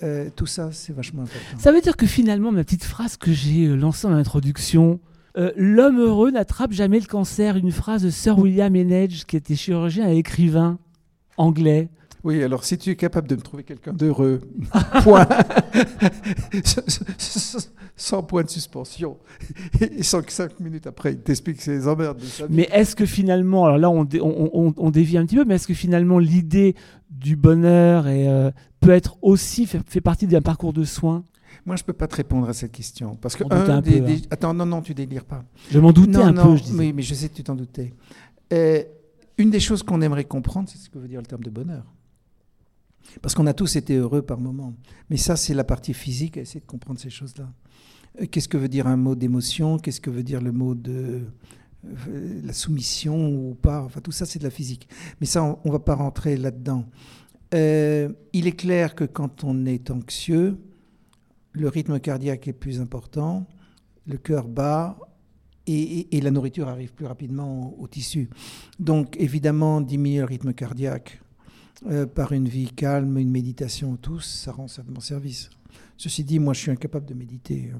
euh, tout ça, c'est vachement important. Ça veut dire que finalement, ma petite phrase que j'ai euh, lancée en introduction, euh, L'homme heureux n'attrape jamais le cancer, une phrase de Sir William Henage, qui était chirurgien et écrivain anglais. Oui, alors si tu es capable de me trouver quelqu'un d'heureux, point. sans point de suspension. Et sans que cinq minutes après, il t'explique ses emmerdes. Mais est-ce que finalement, alors là, on, on, dévie un petit peu, mais est-ce que finalement l'idée du bonheur euh, peut être aussi fait, partie d'un parcours de soins? Moi, je ne peux pas te répondre à cette question. Parce que un peu, hein. Attends, non, non, tu délires pas. Je m'en doutais un peu, je disais. Oui, mais je sais que tu t'en doutais. Euh, une des choses qu'on aimerait comprendre, c'est ce que veut dire le terme de bonheur. Parce qu'on a tous été heureux par moments. Mais ça, c'est la partie physique, essayer de comprendre ces choses-là. Euh, qu'est-ce que veut dire un mot d'émotion? Qu'est-ce que veut dire le mot de euh, la soumission ou pas? Enfin, tout ça, c'est de la physique. Mais ça, on ne va pas rentrer là-dedans. Euh, il est clair que quand on est anxieux, le rythme cardiaque est plus important, le cœur bat et, la nourriture arrive plus rapidement au, tissu. Donc, évidemment, diminuer le rythme cardiaque par une vie calme, une méditation, tout, ça rend certainement service. Ceci dit, moi, je suis incapable de méditer.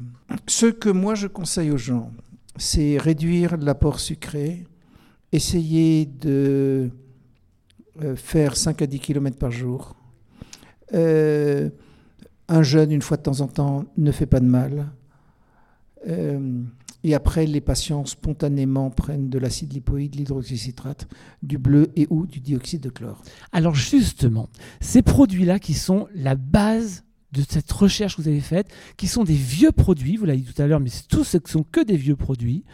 Ce que moi, je conseille aux gens, c'est réduire l'apport sucré, essayer de euh, faire 5 à 10 km par jour. Euh, un jeûne, une fois de temps en temps, ne fait pas de mal. Euh, et après, les patients spontanément prennent de l'acide lipoïde, l'hydroxycitrate, du bleu et ou du dioxyde de chlore. Alors justement, ces produits-là qui sont la base de cette recherche que vous avez faite, qui sont des vieux produits, vous l'avez dit tout à l'heure, mais tous ce ne sont que des vieux produits,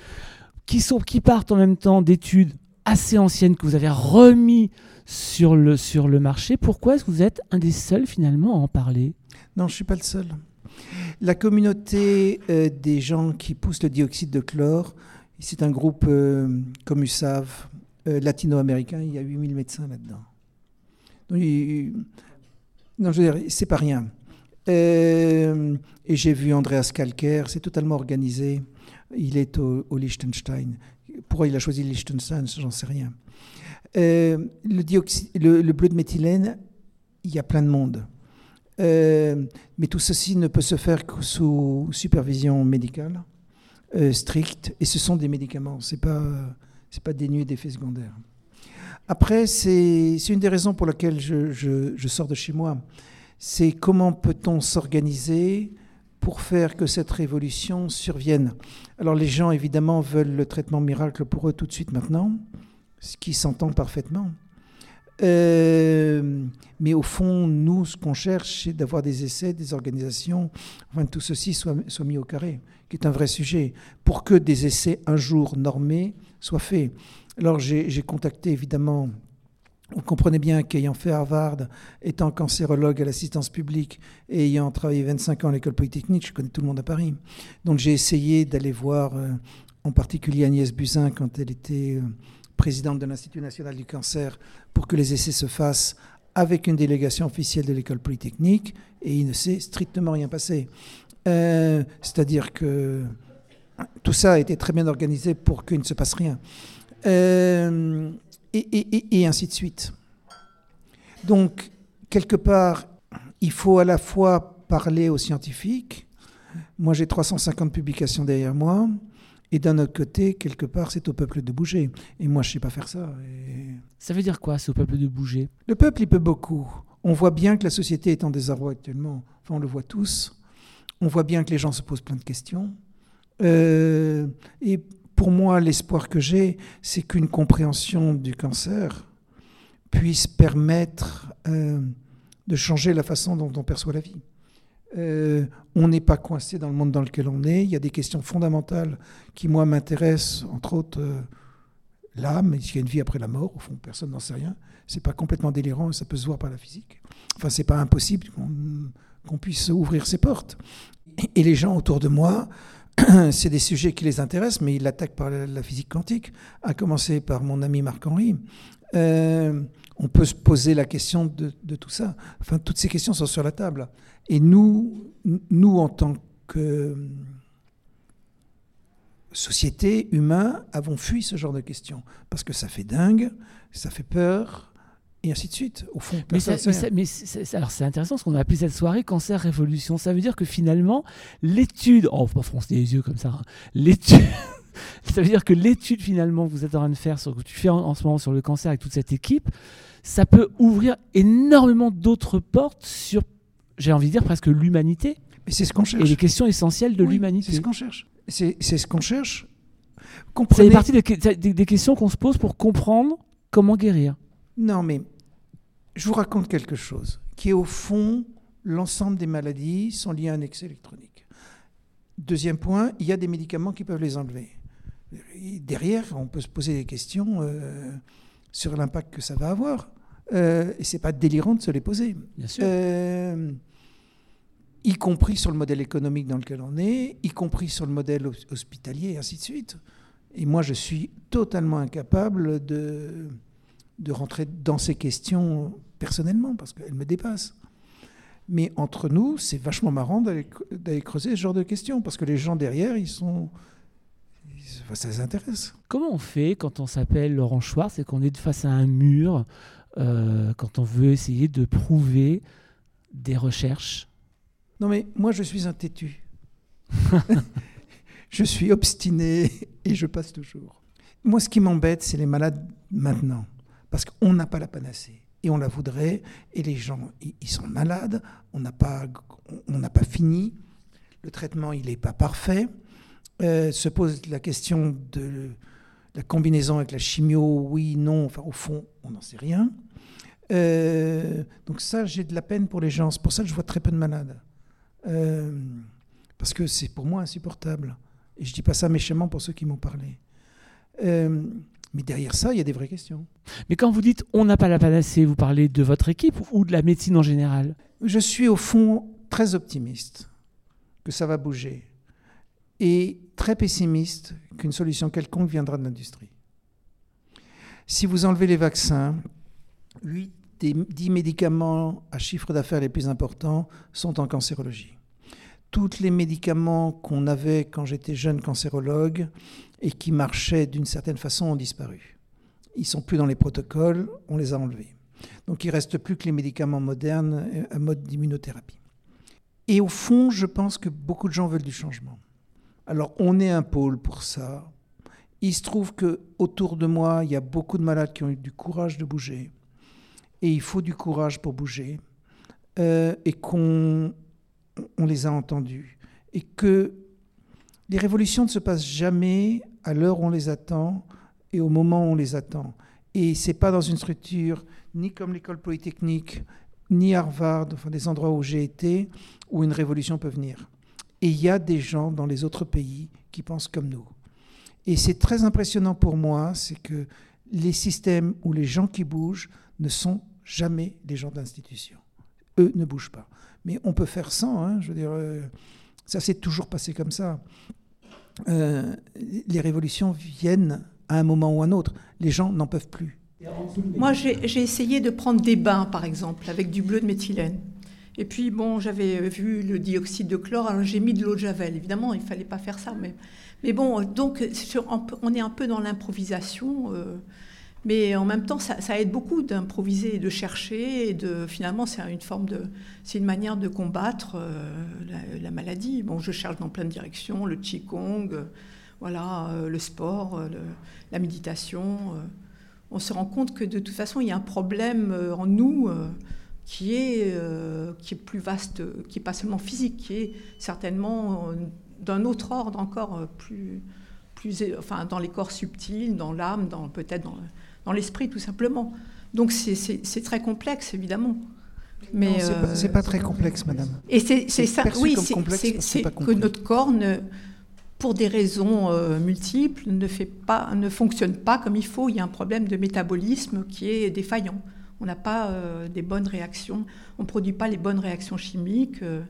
qui, sont, qui partent en même temps d'études assez anciennes que vous avez remis sur le, sur le marché. Pourquoi est-ce que vous êtes un des seuls finalement à en parler? Non, je ne suis pas le seul. La communauté euh, des gens qui poussent le dioxyde de chlore, c'est un groupe, euh, comme vous savez, euh, latino-américain, il y a 8000 médecins là-dedans. non, je veux dire, c'est pas rien. Et j'ai vu Andreas Kalker, c'est totalement organisé. Il est au, Liechtenstein. Pourquoi il a choisi Liechtenstein, j'en sais rien. Euh, le, le, bleu de méthylène, il y a plein de monde. Euh, mais tout ceci ne peut se faire que sous supervision médicale euh, stricte. Et ce sont des médicaments, ce n'est pas, pas dénué d'effets secondaires. Après, c'est une des raisons pour lesquelles je, je sors de chez moi. C'est comment peut-on s'organiser pour faire que cette révolution survienne. Alors les gens, évidemment, veulent le traitement miracle pour eux tout de suite maintenant, ce qui s'entend parfaitement. Euh, mais au fond, nous, ce qu'on cherche, c'est d'avoir des essais, des organisations, enfin, tout ceci soit, soit mis au carré, qui est un vrai sujet, pour que des essais un jour normés soient faits. Alors j'ai contacté évidemment vous comprenez bien qu'ayant fait Harvard, étant cancérologue à l'assistance publique et ayant travaillé 25 ans à l'école polytechnique, je connais tout le monde à Paris. Donc j'ai essayé d'aller voir euh, en particulier Agnès Buzyn quand elle était euh, présidente de l'Institut national du cancer pour que les essais se fassent avec une délégation officielle de l'école polytechnique et il ne s'est strictement rien passé. Euh, c'est-à-dire que tout ça a été très bien organisé pour qu'il ne se passe rien et, ainsi de suite. Donc, quelque part, il faut à la fois parler aux scientifiques. Moi, j'ai 350 publications derrière moi. Et d'un autre côté, quelque part, c'est au peuple de bouger. Et moi, je ne sais pas faire ça. Ça veut dire quoi, c'est au peuple de bouger? Le peuple, il peut beaucoup. On voit bien que la société est en désarroi actuellement. Enfin, on le voit tous. On voit bien que les gens se posent plein de questions. Euh, et pour moi, l'espoir que j'ai, c'est qu'une compréhension du cancer puisse permettre euh, de changer la façon dont on perçoit la vie. Euh, on n'est pas coincé dans le monde dans lequel on est. Il y a des questions fondamentales qui, moi, m'intéressent, entre autres euh, l'âme. Est-ce qu'il y a une vie après la mort Au fond, personne n'en sait rien. C'est pas complètement délirant ça peut se voir par la physique. Enfin, c'est pas impossible qu'on puisse ouvrir ses portes. Et les gens autour de moi c'est des sujets qui les intéressent, mais ils l'attaquent par la physique quantique, à commencer par mon ami Marc-Henri. Euh, on peut se poser la question de, tout ça. Enfin, toutes ces questions sont sur la table. Et nous, nous en tant que société, humains, avons fui ce genre de questions. Parce que ça fait dingue, ça fait peur, et ainsi de suite, au fond. Mais, alors c'est intéressant, ce qu'on a appelé cette soirée Cancer Révolution. Ça veut dire que finalement, l'étude, oh, faut pas froncer les yeux comme ça, hein. l'étude, ça veut dire que l'étude finalement que vous êtes en train de faire, sur, que tu fais en, ce moment sur le cancer avec toute cette équipe, ça peut ouvrir énormément d'autres portes sur, j'ai envie de dire presque l'humanité. Mais c'est ce qu'on cherche. Et les questions essentielles de l'humanité. C'est ce qu'on cherche. C'est ce qu'on cherche. Comprenez... C'est partie des, des questions qu'on se pose pour comprendre comment guérir. Non, mais je vous raconte quelque chose qui est au fond, l'ensemble des maladies sont liées à un excès électronique. Deuxième point, il y a des médicaments qui peuvent les enlever. derrière, on peut se poser des questions euh, sur l'impact que ça va avoir. Euh, et c'est pas délirant de se les poser. Bien sûr. Euh, y compris sur le modèle économique dans lequel on est, y compris sur le modèle hospitalier, et ainsi de suite. Et moi, je suis totalement incapable de, de rentrer dans ces questions personnellement, parce qu'elles me dépassent. Mais entre nous, c'est vachement marrant d'aller creuser ce genre de questions, parce que les gens derrière, ils sont... Ça les intéresse. Comment on fait quand on s'appelle Laurent Schwartz et qu'on est face à un mur, euh, quand on veut essayer de prouver des recherches? Non mais moi je suis un têtu. je suis obstiné et je passe toujours. Moi ce qui m'embête, c'est les malades maintenant. Parce qu'on n'a pas la panacée. Et on la voudrait. Et les gens, ils sont malades. On n'a pas, on n'a pas fini. Le traitement, il n'est pas parfait. Euh, se pose la question de la combinaison avec la chimio, oui, non, enfin au fond, on n'en sait rien. Euh, donc ça, j'ai de la peine pour les gens. C'est pour ça que je vois très peu de malades. Euh, parce que c'est pour moi insupportable. Et je dis pas ça méchamment pour ceux qui m'ont parlé. Mais derrière ça, il y a des vraies questions. Mais quand vous dites on n'a pas la panacée, vous parlez de votre équipe ou de la médecine en général? Je suis au fond très optimiste que ça va bouger et très pessimiste qu'une solution quelconque viendra de l'industrie. Si vous enlevez les vaccins, 8 des 10 médicaments à chiffre d'affaires les plus importants sont en cancérologie. Tous les médicaments qu'on avait quand j'étais jeune cancérologue et qui marchaient d'une certaine façon ont disparu. Ils sont plus dans les protocoles, on les a enlevés. Donc il reste plus que les médicaments modernes à mode d'immunothérapie. Et au fond, je pense que beaucoup de gens veulent du changement. Alors on est un pôle pour ça. Il se trouve que autour de moi, il y a beaucoup de malades qui ont eu du courage de bouger. Et il faut du courage pour bouger. Euh, et qu'on on les a entendus. Et que les révolutions ne se passent jamais à l'heure où on les attend et au moment où on les attend. Et c'est pas dans une structure ni comme l'école polytechnique, ni Harvard, enfin des endroits où j'ai été, où une révolution peut venir. Et il y a des gens dans les autres pays qui pensent comme nous. Et c'est très impressionnant pour moi, c'est que les systèmes où les gens qui bougent ne sont jamais des gens d'institution. Eux ne bougent pas. Mais on peut faire sans, hein, je veux dire, euh, ça s'est toujours passé comme ça. Euh, les révolutions viennent à un moment ou à un autre. Les gens n'en peuvent plus. Moi, j'ai essayé de prendre des bains, par exemple, avec du bleu de méthylène. Et puis, bon, j'avais vu le dioxyde de chlore, alors j'ai mis de l'eau de javel. Évidemment, il ne fallait pas faire ça. Mais, mais bon, donc, on est un peu dans l'improvisation. Euh, mais en même temps, ça, aide beaucoup d'improviser, de chercher. Et de, finalement, c'est une forme de, c'est une manière de combattre euh, la, maladie. Bon, je cherche dans plein de directions, le qigong, euh, voilà, le sport, la méditation on se rend compte que de toute façon, il y a un problème euh, en nous euh, qui est, euh, qui est plus vaste, qui n'est pas seulement physique, qui est certainement d'un autre ordre encore plus, plus, enfin, dans les corps subtils, dans l'âme, dans, peut-être dans, l'esprit tout simplement. Donc c'est très complexe, évidemment. Mais c'est pas, pas, très complexe, madame. Et c'est ça, oui, c'est que notre corps ne, pour des raisons euh, multiples, ne, fait pas, ne fonctionne pas comme il faut. Il y a un problème de métabolisme qui est défaillant. On n'a pas euh, des bonnes réactions, on ne produit pas les bonnes réactions chimiques. Euh,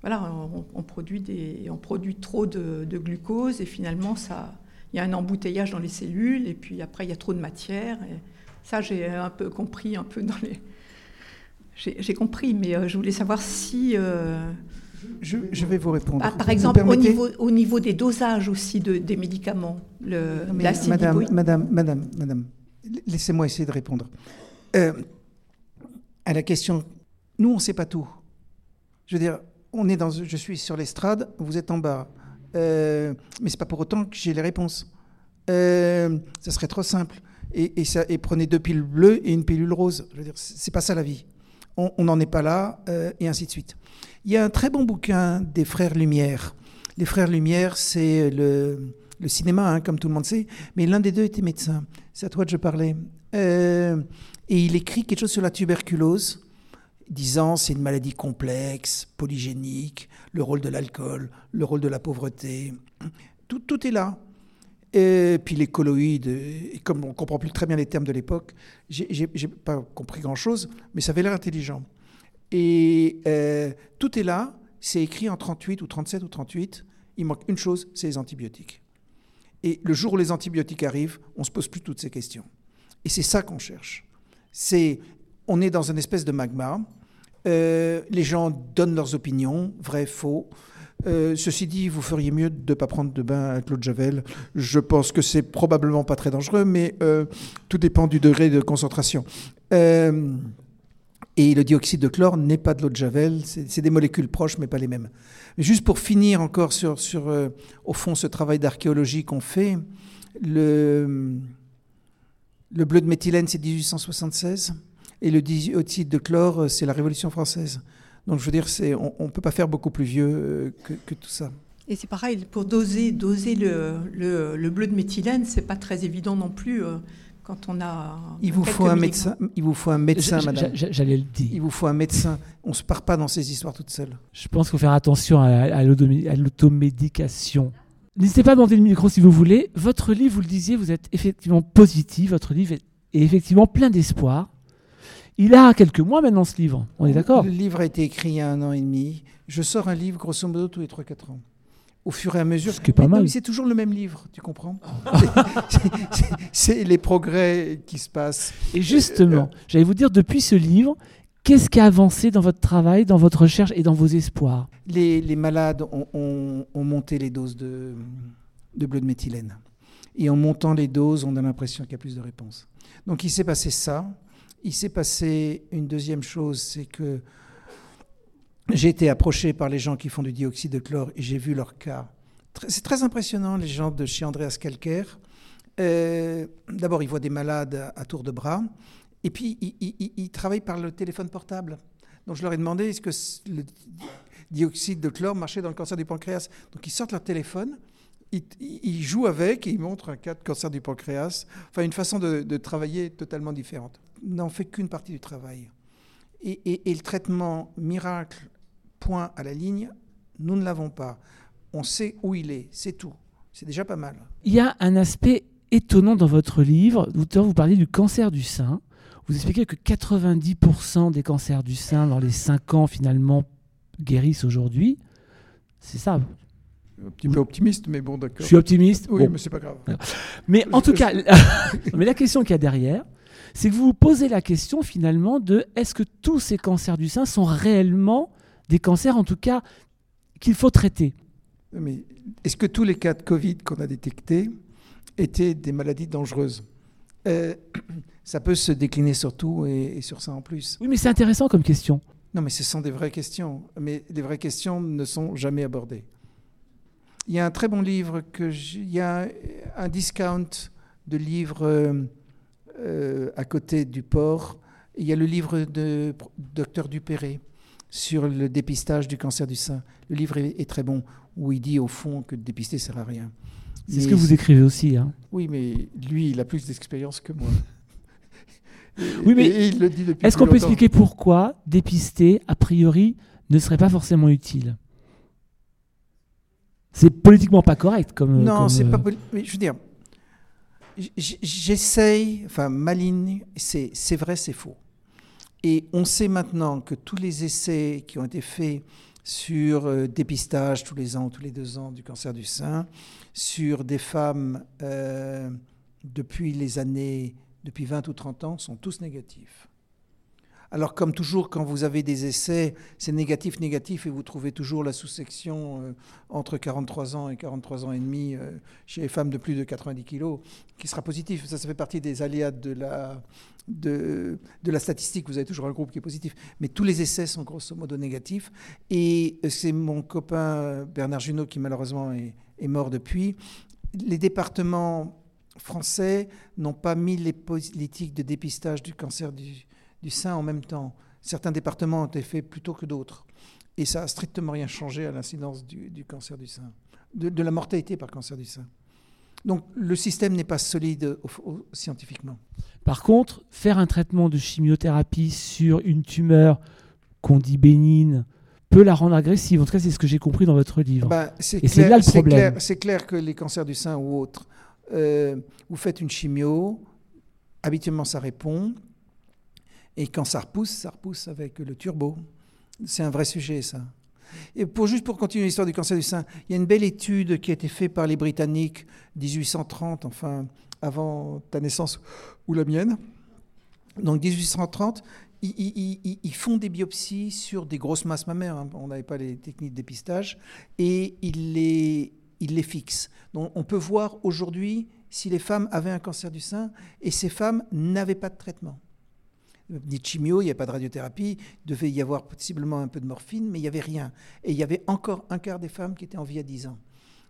voilà, on, produit des, on produit trop de, glucose et finalement, ça, il y a un embouteillage dans les cellules et puis après, il y a trop de matière. Et ça, j'ai un peu compris, un peu dans les... J'ai compris, mais je voulais savoir si je, vais vous répondre. Ah, par exemple, au, niveau, au, niveau, des dosages aussi de, des médicaments, le, madame, madame, madame, madame, laissez-moi essayer de répondre. Euh, à la question, nous, on ne sait pas tout. Je veux dire, on est dans, je suis sur l'estrade, vous êtes en bas. Euh, mais c'est pas pour autant que j'ai les réponses. Euh, ça serait trop simple. Et, ça, et, prenez deux pilules bleues et une pilule rose. Je veux c'est pas ça la vie. On n'en est pas là, euh, et ainsi de suite. Il y a un très bon bouquin des Frères Lumière. Les Frères Lumière, c'est le, cinéma, hein, comme tout le monde sait, mais l'un des deux était médecin. C'est à toi que je parlais. Euh, et il écrit quelque chose sur la tuberculose, disant c'est une maladie complexe, polygénique, le rôle de l'alcool, le rôle de la pauvreté. Tout, tout est là. Et puis les colloïdes, comme on comprend plus très bien les termes de l'époque, j'ai pas compris grand-chose, mais ça avait l'air intelligent. Et euh, tout est là, c'est écrit en 38 ou 37 ou 38. Il manque une chose, c'est les antibiotiques. Et le jour où les antibiotiques arrivent, on ne se pose plus toutes ces questions. Et c'est ça qu'on cherche. C'est, on est dans une espèce de magma. Euh, les gens donnent leurs opinions, vrai, faux. Euh, ceci dit, vous feriez mieux de ne pas prendre de bain avec l'eau de Javel. Je pense que c'est probablement pas très dangereux, mais tout dépend du degré de concentration. Et le dioxyde de chlore n'est pas de l'eau de Javel, c'est des molécules proches, mais pas les mêmes. juste pour finir encore sur, sur euh, au fond, ce travail d'archéologie qu'on fait, le, le bleu de méthylène, c'est 1876, et le dioxyde de chlore, euh, c'est la Révolution française. Donc je veux dire, on ne peut pas faire beaucoup plus vieux euh, que, que tout ça. Et c'est pareil, pour doser, doser le, le, le bleu de méthylène, c'est pas très évident non plus quand on a. Il vous faut un médecin, il vous faut un médecin, madame. J'allais le dire. Il vous faut un médecin. On ne se part pas dans ces histoires toutes seules. Je pense qu'il faut faire attention à, l'automédication. N'hésitez pas à demander le micro si vous voulez. Votre livre, vous le disiez, vous êtes effectivement positif. Votre livre est, effectivement plein d'espoir. Il a quelques mois maintenant ce livre, on est d'accord Le livre a été écrit il y a un an et demi. Je sors un livre grosso modo tous les 3-4 ans au fur et à mesure. Ce qui est pas mal. C'est toujours le même livre, tu comprends C'est les progrès qui se passent. Et justement, j'allais vous dire, depuis ce livre, Qu'est-ce qui a avancé dans votre travail, dans votre recherche et dans vos espoirs? Les, les, malades ont, ont, ont, monté les doses de, de bleu de méthylène. Et en montant les doses, on a l'impression qu'il y a plus de réponses. Donc il s'est passé ça. Il s'est passé une deuxième chose, c'est que j'ai été approché par les gens qui font du dioxyde de chlore et j'ai vu leur cas. C'est très impressionnant, les gens de chez Andreas Calcaire. Euh, D'abord, ils voient des malades à, tour de bras. Et puis, ils, travaillent par le téléphone portable. Donc, je leur ai demandé est-ce que le dioxyde de chlore marchait dans le cancer du pancréas? Donc, ils sortent leur téléphone, ils, jouent avec et ils montrent un cas de cancer du pancréas. Enfin, une façon de travailler totalement différente. N'en fait qu'une partie du travail. Et, et, et, le traitement miracle, point à la ligne, nous ne l'avons pas. On sait où il est, c'est tout. C'est déjà pas mal. Il y a un aspect étonnant dans votre livre. Vous parlez du cancer du sein. Vous expliquez que 90% des cancers du sein dans les 5 ans finalement guérissent aujourd'hui. C'est ça? Un petit peu optimiste, mais bon, d'accord. Je suis optimiste. Oui, bon. mais c'est pas grave. Mais en tout cas, mais la question qu'il y a derrière, c'est que vous vous posez la question finalement de est-ce que tous ces cancers du sein sont réellement des cancers, en tout cas, qu'il faut traiter? Mais est-ce que tous les cas de Covid qu'on a détectés étaient des maladies dangereuses? Euh, Ça peut se décliner sur tout et, et sur ça en plus. Oui, mais c'est intéressant comme question. Non, mais ce sont des vraies questions. Mais les vraies questions ne sont jamais abordées. Il y a un très bon livre, que il y a un discount de livres euh, euh, à côté du port. Il y a le livre de Dr Dupéré sur le dépistage du cancer du sein. Le livre est, est, très bon, où il dit au fond que dépister ne sert à rien. C'est ce que vous écrivez aussi. Hein. Oui, mais lui, il a plus d'expérience que moi. oui, mais est-ce est qu'on peut expliquer pourquoi dépister, a priori, ne serait pas forcément utile? C'est politiquement pas correct comme. Non, c'est euh... pas. Mais je veux dire, j'essaye, enfin, ma ligne, c'est vrai, c'est faux. Et on sait maintenant que tous les essais qui ont été faits sur euh, dépistage tous les ans, tous les deux ans du cancer du sein, sur des femmes euh, depuis les années, depuis 20 ou 30 ans, sont tous négatifs. Alors comme toujours, quand vous avez des essais, c'est négatif, négatif, et vous trouvez toujours la sous-section euh, entre 43 ans et 43 ans et demi euh, chez les femmes de plus de 90 kilos, qui sera positif. Ça, ça fait partie des aléas de la, de, la statistique. Vous avez toujours un groupe qui est positif. Mais tous les essais sont grosso modo négatifs. Et c'est mon copain Bernard Junot, qui malheureusement est, est mort depuis. Les départements français n'ont pas mis les politiques de dépistage du cancer du du sein en même temps. Certains départements ont été faits plus tôt que d'autres. Et ça n'a strictement rien changé à l'incidence du, du, cancer du sein, de, de, la mortalité par cancer du sein. Donc le système n'est pas solide au, au, scientifiquement. Par contre, faire un traitement de chimiothérapie sur une tumeur qu'on dit bénigne peut la rendre agressive. En tout cas, c'est ce que j'ai compris dans votre livre. Ben, Et c'est là le problème. C'est clair, clair, que les cancers du sein ou autres, euh, vous faites une chimio, habituellement ça répond, et quand ça repousse, ça repousse avec le turbo. C'est un vrai sujet, ça. Et pour, juste pour continuer l'histoire du cancer du sein, il y a une belle étude qui a été faite par les Britanniques 1830, enfin avant ta naissance ou la mienne. Donc 1830, ils, font des biopsies sur des grosses masses mammaires. Hein. On n'avait pas les techniques de dépistage. Et ils les, ils les fixent. Donc on peut voir aujourd'hui si les femmes avaient un cancer du sein et ces femmes n'avaient pas de traitement ni chimio, il n'y a pas de radiothérapie, il devait y avoir possiblement un peu de morphine, mais il n'y avait rien. Et il y avait encore un quart des femmes qui étaient en vie à 10 ans.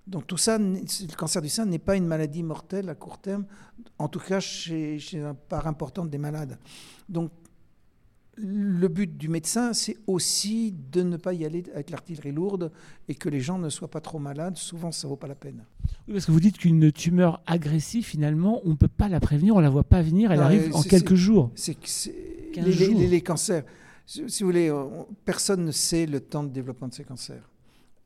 Donc tout ça, le cancer du sein n'est pas une maladie mortelle à court terme, en tout cas chez, chez une part importante des malades. Donc le but du médecin, c'est aussi de ne pas y aller avec l'artillerie lourde et que les gens ne soient pas trop malades. Souvent, ça ne vaut pas la peine. Oui, parce que vous dites qu'une tumeur agressive, finalement, on ne peut pas la prévenir, on ne la voit pas venir, elle non, arrive en quelques jours. C'est les, jours. Les, les, cancers. Si vous voulez, on, personne ne sait le temps de développement de ces cancers.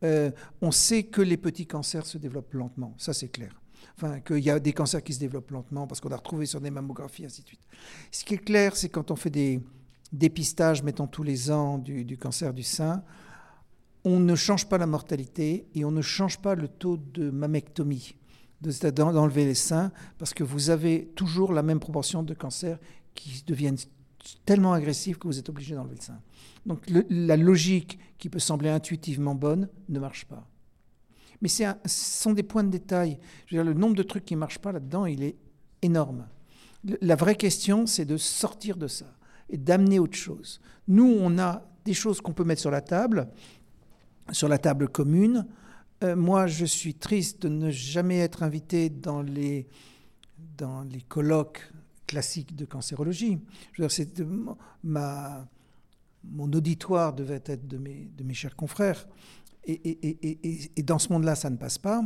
Euh, on sait que les petits cancers se développent lentement, ça c'est clair. Enfin, qu'il y a des cancers qui se développent lentement parce qu'on a retrouvé sur des mammographies, ainsi de suite. Ce qui est clair, c'est quand on fait des dépistage, mettons tous les ans, du, cancer du sein, on ne change pas la mortalité et on ne change pas le taux de mammectomie, d'enlever les seins, parce que vous avez toujours la même proportion de cancers qui deviennent tellement agressif que vous êtes obligé d'enlever le sein. Donc la logique qui peut sembler intuitivement bonne ne marche pas. Mais ce sont des points de détail. Le nombre de trucs qui ne marchent pas là-dedans, il est énorme. La vraie question, c'est de sortir de ça et d'amener autre chose. Nous, on a des choses qu'on peut mettre sur la table, sur la table commune. Euh, moi, je suis triste de ne jamais être invité dans les, dans les colloques classiques de cancérologie. Je veux dire, ma, mon auditoire devait être de mes, de mes chers confrères. Et, dans ce monde-là, ça ne passe pas.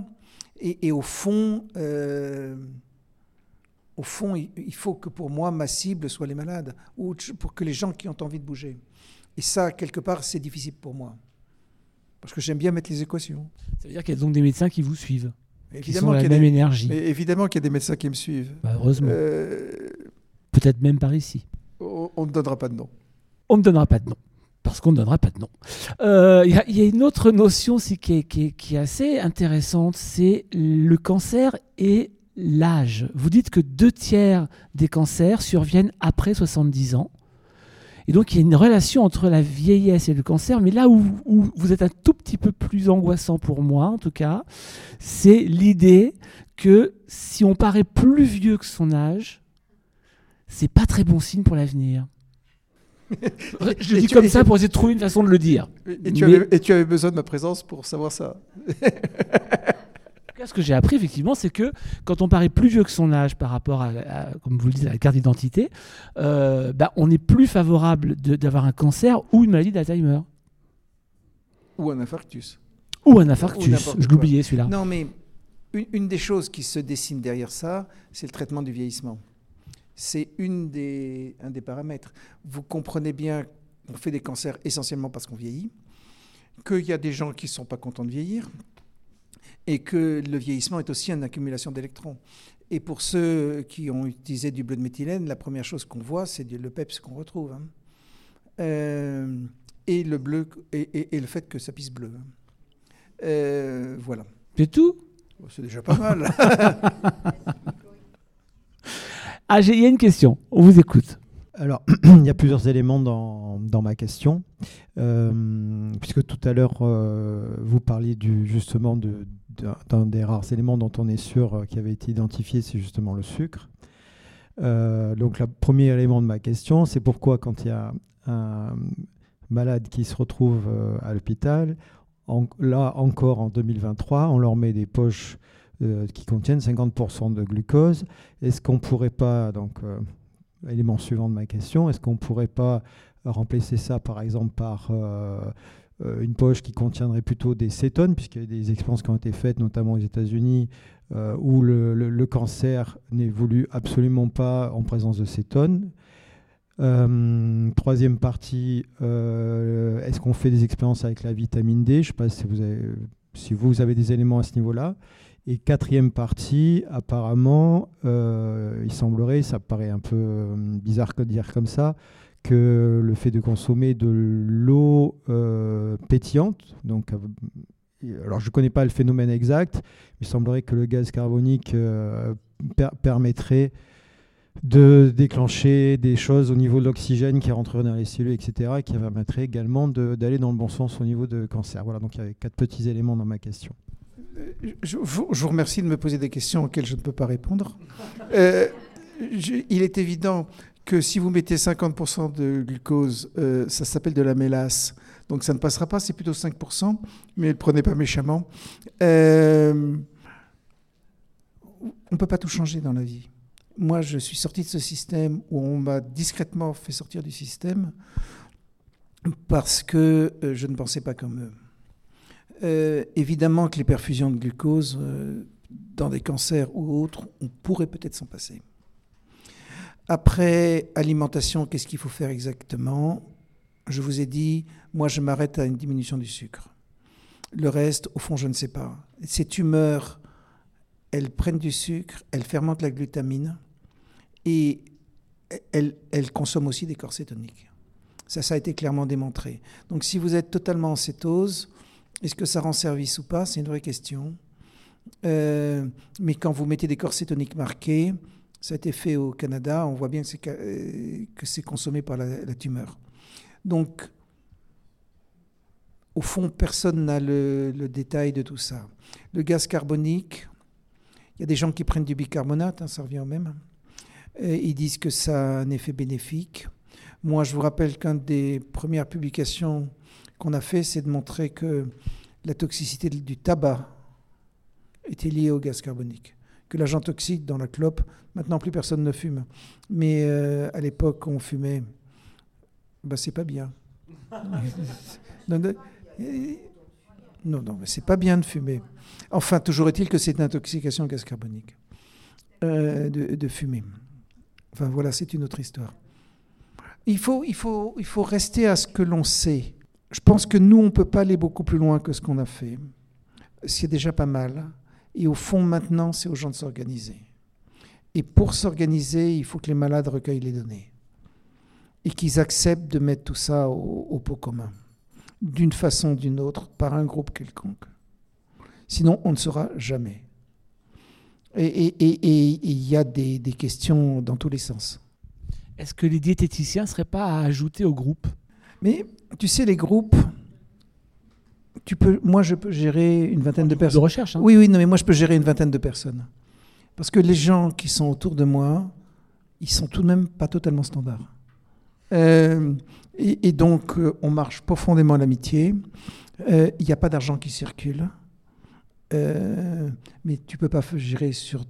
Et, au fond, euh, au fond, il faut que pour moi, ma cible soit les malades, ou pour que les gens qui ont envie de bouger. Et ça, quelque part, c'est difficile pour moi. Parce que j'aime bien mettre les équations. Ça veut dire qu'il y a donc des médecins qui vous suivent Évidemment qui ont la même énergie. Évidemment qu'il y a des médecins qui me suivent. Bah, heureusement. Euh, Peut-être même par ici. On ne donnera pas de nom. On ne donnera pas de nom. Parce qu'on ne donnera pas de nom. Euh, il y, a une autre notion aussi qui est, qui est assez intéressante, c'est le cancer et l'âge. Vous dites que deux tiers des cancers surviennent après 70 ans. Et donc il y a une relation entre la vieillesse et le cancer, mais là où, vous êtes un tout petit peu plus angoissant pour moi, en tout cas, c'est l'idée que si on paraît plus vieux que son âge, c'est pas très bon signe pour l'avenir. Je le dis comme ça pour essayer de trouver une façon de le dire. Et tu, avais, et tu avais besoin de ma présence pour savoir ça. ce que j'ai appris, effectivement, c'est que quand on paraît plus vieux que son âge par rapport à, comme vous le dites, à la carte d'identité, euh, bah, on est plus favorable d'avoir un cancer ou une maladie d'Alzheimer. Ou un infarctus. Ou un infarctus. Je l'oubliais celui-là. Non, mais une, une, des choses qui se dessine derrière ça, c'est le traitement du vieillissement. C'est une des, un des paramètres. Vous comprenez bien qu'on fait des cancers essentiellement parce qu'on vieillit, qu'il y a des gens qui ne sont pas contents de vieillir, et que le vieillissement est aussi une accumulation d'électrons. Et pour ceux qui ont utilisé du bleu de méthylène, la première chose qu'on voit, c'est le PEPS qu'on retrouve. Hein. Euh, et le bleu et, le fait que ça pisse bleu. Hein. Euh, voilà. C'est tout? Oh, C'est déjà pas mal. ah, il y a une question. On vous écoute. Alors, il y a plusieurs éléments dans, dans ma question, euh, puisque tout à l'heure, vous parliez du, justement de, d'un des rares éléments dont on est sûr euh, qui avait été identifié, c'est justement le sucre. Euh, donc le premier élément de ma question, c'est pourquoi quand il y a un malade qui se retrouve euh, à l'hôpital, là encore en 2023, on leur met des poches qui contiennent 50% de glucose. Est-ce qu'on pourrait pas, donc élément suivant de ma question, est-ce qu'on pourrait pas remplacer ça par exemple par une poche qui contiendrait plutôt des cétones, puisqu'il y a des expériences qui ont été faites, notamment aux États-Unis, euh, où le, cancer n'évolue absolument pas en présence de cétones. Euh, troisième partie, est-ce qu'on fait des expériences avec la vitamine D? Je ne sais pas si vous, avez, si vous avez des éléments à ce niveau-là. Et quatrième partie, apparemment, il semblerait, ça paraît un peu bizarre de dire comme ça, que le fait de consommer de l'eau euh, pétillante, donc euh, alors je ne connais pas le phénomène exact, il semblerait que le gaz carbonique euh, permettrait de déclencher des choses au niveau de l'oxygène qui rentrerait dans les cellules, etc., qui permettrait également d'aller dans le bon sens au niveau de cancer. Voilà, donc il y avait quatre petits éléments dans ma question. Je vous, remercie de me poser des questions auxquelles je ne peux pas répondre. il est évident que si vous mettez 50% de glucose, euh, ça s'appelle de la mélasse. Donc ça ne passera pas, c'est plutôt 5%, mais ne prenez pas méchamment. Euh, on ne peut pas tout changer dans la vie. Moi, je suis sorti de ce système où on m'a discrètement fait sortir du système parce que euh, je ne pensais pas comme eux. évidemment que les perfusions de glucose dans des cancers ou autres, on pourrait peut-être s'en passer. Après alimentation, qu'est-ce qu'il faut faire exactement? Je vous ai dit, moi je m'arrête à une diminution du sucre. Le reste, au fond, je ne sais pas. Ces tumeurs, elles prennent du sucre, elles fermentent la glutamine et elles, consomment aussi des corps cétoniques. Ça, ça a été clairement démontré. Donc si vous êtes totalement en cétose, est-ce que ça rend service ou pas? C'est une vraie question. Euh, mais quand vous mettez des corps cétoniques marqués, Ça a été fait au Canada. On voit bien que c'est, c'est consommé par la, tumeur. Donc, au fond, personne n'a le, détail de tout ça. Le gaz carbonique, il y a des gens qui prennent du bicarbonate, hein, ça revient au même. Ils disent que ça a un effet bénéfique. Moi, je vous rappelle qu'une des premières publications qu'on a fait, c'est de montrer que la toxicité du tabac était liée au gaz carbonique. Que l'agent toxique dans la clope, maintenant plus personne ne fume. Mais euh, à l'époque, on fumait. Ben, c'est pas bien. Non, non, mais c'est pas bien de fumer. Enfin, toujours est-il que c'est une intoxication au gaz carbonique euh, de, fumer. Enfin, voilà, c'est une autre histoire. Il faut, il, faut, il faut rester à ce que l'on sait. Je pense que nous, on ne peut pas aller beaucoup plus loin que ce qu'on a fait. C'est déjà pas mal. Et au fond, maintenant, c'est aux gens de s'organiser. Et pour s'organiser, il faut que les malades recueillent les données. Et qu'ils acceptent de mettre tout ça au, au pot commun d'une façon ou d'une autre par un groupe quelconque. Sinon, on ne saura jamais. Et il y a des, questions dans tous les sens. Est-ce que les diététiciens ne seraient pas à ajouter au groupe? Mais tu sais, les groupes, tu peux, moi je peux gérer une vingtaine de personnes. De recherche. Hein. Oui, oui, non, mais moi je peux gérer une vingtaine de personnes. Parce que les gens qui sont autour de moi, ils sont tout de même pas totalement standards. Euh, et, donc, euh, on marche profondément à l'amitié. Euh, il n'y a pas d'argent qui circule. mais tu ne peux pas gérer sur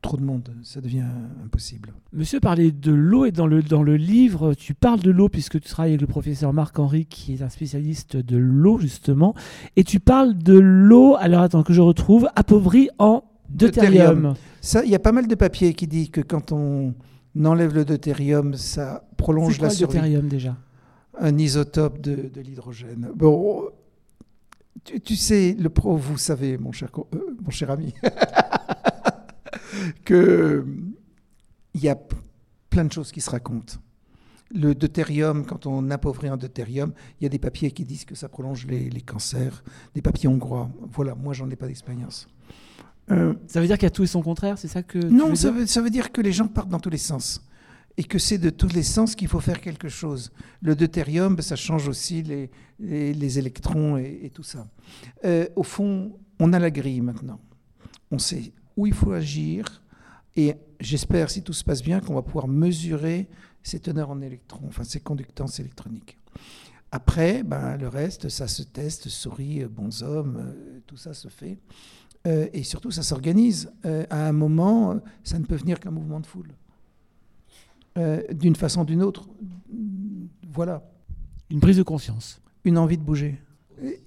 trop de monde, ça devient impossible. Monsieur parlait de l'eau et dans le, dans le livre, tu parles de l'eau puisque tu travailles avec le professeur Marc-Henri qui est un spécialiste de l'eau justement, et tu parles de l'eau, alors attends que je retrouve, appauvrie en deutérium. Il y a pas mal de papiers qui disent que quand on, enlève le deutérium, ça prolonge quoi la survie. le deutérium déjà? Un isotope de, l'hydrogène. Bon, tu, sais, le pro, vous savez, mon cher, euh, mon cher ami, que il y a plein de choses qui se racontent. Le deutérium, quand on appauvrit un deutérium, il y a des papiers qui disent que ça prolonge les, les cancers, des papiers hongrois. Voilà, moi, j'en ai pas d'expérience. Euh, ça veut dire qu'il y a tout et son contraire, c'est ça que Non, ça, veut, ça veut dire que les gens partent dans tous les sens et que c'est de tous les sens qu'il faut faire quelque chose. Le deutérium, ben, ça change aussi les, les, électrons et, tout ça. Euh, au fond, on a la grille maintenant. On sait où il faut agir et j'espère, si tout se passe bien, qu'on va pouvoir mesurer ces teneurs en électrons, enfin ces conductances électroniques. Après, ben, le reste, ça se teste, souris, bons hommes, tout ça se fait. Euh, et surtout, ça s'organise. Euh, à un moment, ça ne peut venir qu'un mouvement de foule. Euh, d'une façon ou d'une autre. Voilà. Une prise de conscience. Une envie de bouger.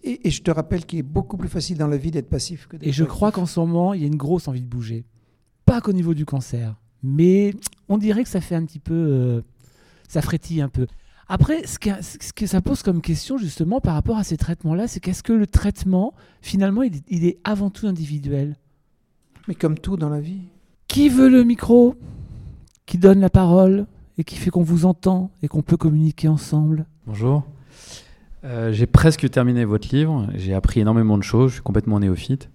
Et, je te rappelle qu'il est beaucoup plus facile dans la vie d'être passif que d'être Et je crois qu'en ce moment, il y a une grosse envie de bouger. Pas qu'au niveau du cancer, mais on dirait que ça fait un petit peu. ça frétille un peu. Après, ce que, ça pose comme question justement par rapport à ces traitements-là, c'est qu'est-ce que le traitement, finalement, il, est avant tout individuel? Mais comme tout dans la vie. Qui veut le micro Qui donne la parole Et qui fait qu'on vous entend et qu'on peut communiquer ensemble? Bonjour. Euh, j'ai presque terminé votre livre. J'ai appris énormément de choses. Je suis complètement néophyte,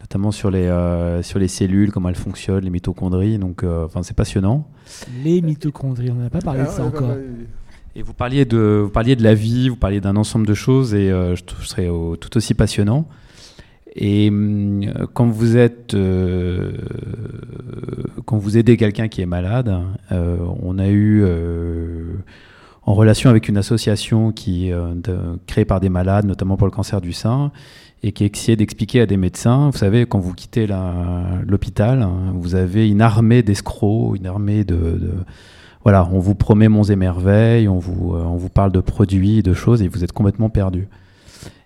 notamment sur les, euh, sur les cellules, comment elles fonctionnent, les mitochondries. Donc, euh, enfin, c'est passionnant. Les mitochondries, on n'a pas parlé de ça ah, encore. Et vous parliez de, vous parliez de la vie, vous parliez d'un ensemble de choses, et euh, je, trouve serais tout aussi passionnant. Et hum, quand vous êtes, euh, quand vous aidez quelqu'un qui est malade, euh, on a eu en relation avec une association qui est créée par des malades, notamment pour le cancer du sein, et qui essayait d'expliquer à des médecins, vous savez, quand vous quittez l'hôpital, hein, vous avez une armée d'escrocs, une armée de voilà, on vous promet monts et merveilles, on vous, euh, on vous parle de produits, de choses, et vous êtes complètement perdu.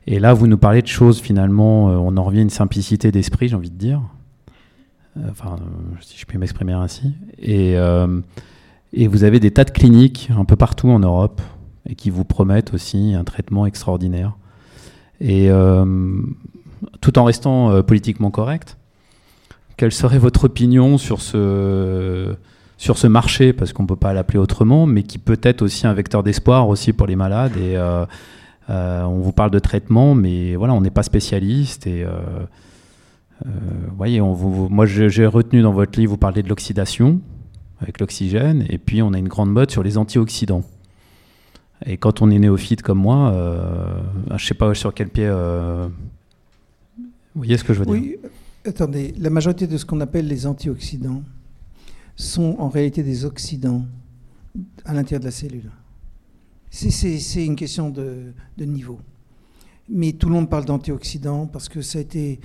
Et là, vous nous parlez de choses, finalement, euh, on en revient à une simplicité d'esprit, j'ai envie de dire. Euh, enfin, si je puis m'exprimer ainsi. Et, et vous avez des tas de cliniques un peu partout en Europe, et qui vous promettent aussi un traitement extraordinaire. Et tout en restant politiquement correct, quelle serait votre opinion sur ce sur ce marché, parce qu'on ne peut pas l'appeler autrement, mais qui peut être aussi un vecteur d'espoir aussi pour les malades. Et euh, euh, on vous parle de traitement, mais voilà, on n'est pas spécialiste. Et euh, voyez, vous- moi j'ai retenu dans votre livre, vous parlez de l'oxydation avec l'oxygène, et puis on a une grande mode sur les antioxydants. Et quand on est néophyte comme moi, euh, je sais pas sur quel pied. euh, vous voyez ce que je veux dire Oui, attendez, la majorité de ce qu'on appelle les antioxydants sont en réalité des oxydants à l'intérieur de la cellule. C'est- une question de, de niveau. Mais tout le monde parle d'antioxydants parce que ça a été.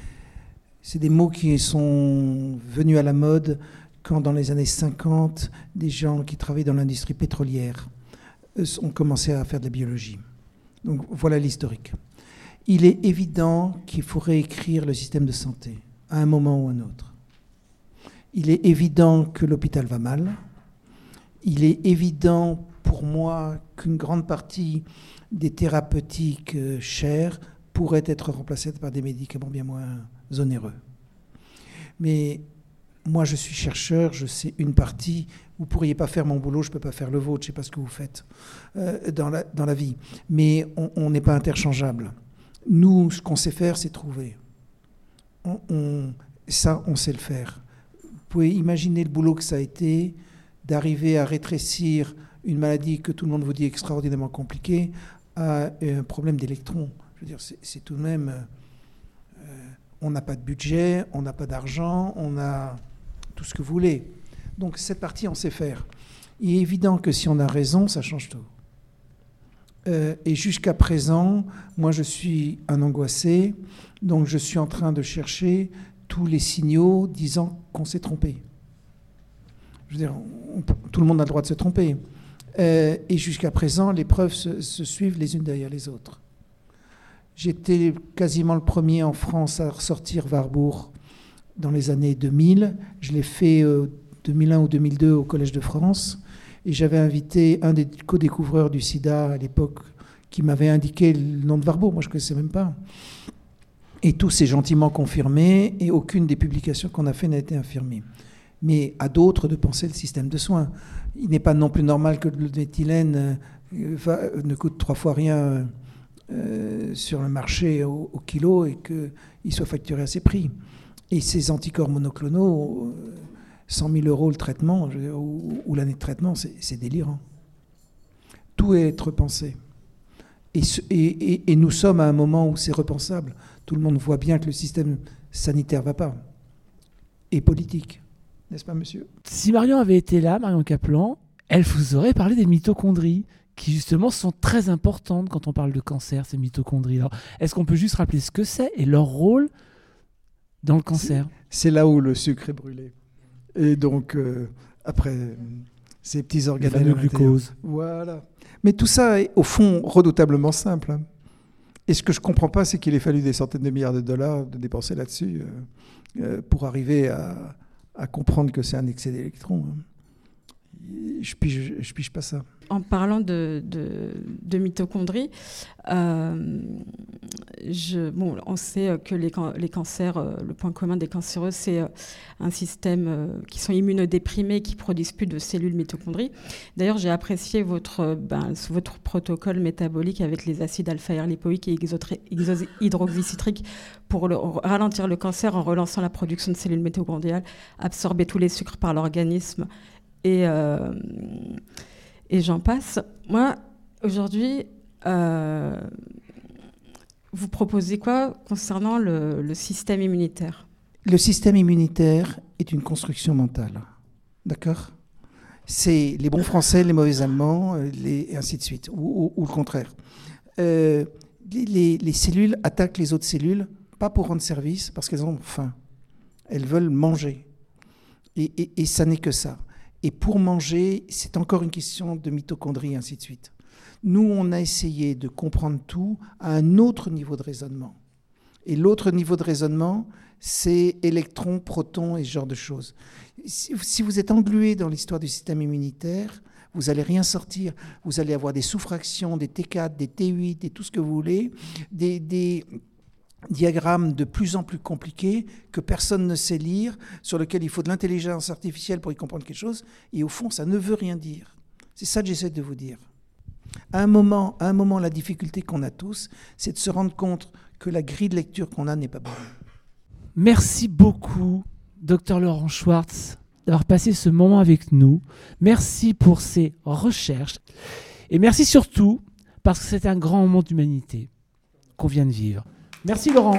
C'est des mots qui sont venus à la mode quand, dans les années 50, des gens qui travaillaient dans l'industrie pétrolière ont commencé à faire de la biologie. Donc voilà l'historique. Il est évident qu'il faut réécrire le système de santé à un moment ou à un autre. Il est évident que l'hôpital va mal. Il est évident pour moi qu'une grande partie des thérapeutiques euh, chères pourraient être remplacées par des médicaments bien moins onéreux. Mais moi, je suis chercheur, je sais une partie. Vous pourriez pas faire mon boulot, je ne peux pas faire le vôtre, je ne sais pas ce que vous faites euh, dans, la, dans la vie. Mais on- n'est pas interchangeable. Nous, ce qu'on sait faire, c'est trouver. Ça, on sait le faire. Vous pouvez imaginer le boulot que ça a été d'arriver à rétrécir une maladie que tout le monde vous dit extraordinairement compliquée à un problème d'électrons. Je veux dire, c'est c'est tout de même... euh, on n'a pas de budget, on n'a pas d'argent, on a tout ce que vous voulez. Donc cette partie, on sait faire. Il est évident que si on a raison, ça change tout. Euh, et jusqu'à présent, moi je suis un angoissé, donc je suis en train de chercher tous les signaux disant qu'on s'est trompé. Je veux dire, tout le monde a le droit de se tromper. Euh, et jusqu'à présent, les preuves se, se suivent les unes derrière les autres. J'étais quasiment le premier en France à ressortir Warburg dans les années 2000. Je l'ai fait euh, 2001 ou 2002 au Collège de France. Et j'avais invité un des co-découvreurs du sida à l'époque qui m'avait indiqué le nom de Warburg. Moi, je ne connaissais même pas. Et tout s'est gentiment confirmé et aucune des publications qu'on a fait n'a été infirmée. Mais à d'autres de penser le système de soins. Il n'est pas non plus normal que le méthylène euh, va- ne coûte trois fois rien euh, sur le marché au, kilo et qu'il soit facturé à ces prix. Et ces anticorps monoclonaux, euh, 100 000 euros le traitement je ou, ou l'année de traitement, c'est délirant. Tout est repensé. Et, ce- et- et- et nous sommes à un moment où c'est repensable. Tout le monde voit bien que le système sanitaire ne va pas. Et politique. N'est-ce pas, monsieur? Si Marion avait été là, Marion Kaplan, elle vous aurait parlé des mitochondries, qui justement sont très importantes quand on parle de cancer, ces mitochondries. Alors, est-ce qu'on peut juste rappeler ce que c'est et leur rôle dans le cancer? C'est là où le sucre est brûlé. Et donc, euh, après, ces petits Le organes. fameux glucose. Voilà. Mais tout ça est, au fond, redoutablement simple. hein. Et ce que je ne comprends pas, c'est qu'il ait fallu des centaines de milliards de dollars de dépenser là-dessus euh, euh, pour arriver à, à comprendre que c'est un excès d'électrons. hein. Je pige, pige pas ça. En parlant de, mitochondries, euh, bon, on sait que les, can- les cancers, euh, le point commun des cancéreux, c'est euh, un système qui sont immunodéprimés, qui produisent plus de cellules mitochondries. D'ailleurs, j'ai apprécié votre, ben, protocole métabolique avec les acides alpha-lipoïques et hydroxycitriques pour le- ralentir le cancer en relançant la production de cellules mitochondriales, absorber tous les sucres par l'organisme et, euh, et j'en passe. Moi, aujourd'hui, euh, vous proposez quoi concernant le, système immunitaire? Le système immunitaire est une construction mentale. D'accord? C'est les bons Français, les mauvais Allemands, et ainsi de suite, ou, ou- le contraire. Euh, les, les- les cellules attaquent les autres cellules, pas pour rendre service, parce qu'elles ont faim. Elles veulent manger. Et, et- et ça n'est que ça. Et pour manger, c'est encore une question de mitochondrie, ainsi de suite. Nous, on a essayé de comprendre tout à un autre niveau de raisonnement. Et l'autre niveau de raisonnement, c'est électrons, protons et ce genre de choses. Si, vous êtes englué dans l'histoire du système immunitaire, vous n'allez rien sortir. Vous allez avoir des sous-fractions, des T4, des T8, et tout ce que vous voulez, des, des diagrammes de plus en plus compliqués que personne ne sait lire, sur lesquels il faut de l'intelligence artificielle pour y comprendre quelque chose, et au fond, ça ne veut rien dire. C'est ça que j'essaie de vous dire. À un moment, à un moment la difficulté qu'on a tous, c'est de se rendre compte que la grille de lecture qu'on a n'est pas bonne. Merci beaucoup, docteur Laurent Schwartz, d'avoir passé ce moment avec nous. Merci pour ces recherches. Et merci surtout parce que c'est un grand moment d'humanité qu'on vient de vivre. Merci Laurent.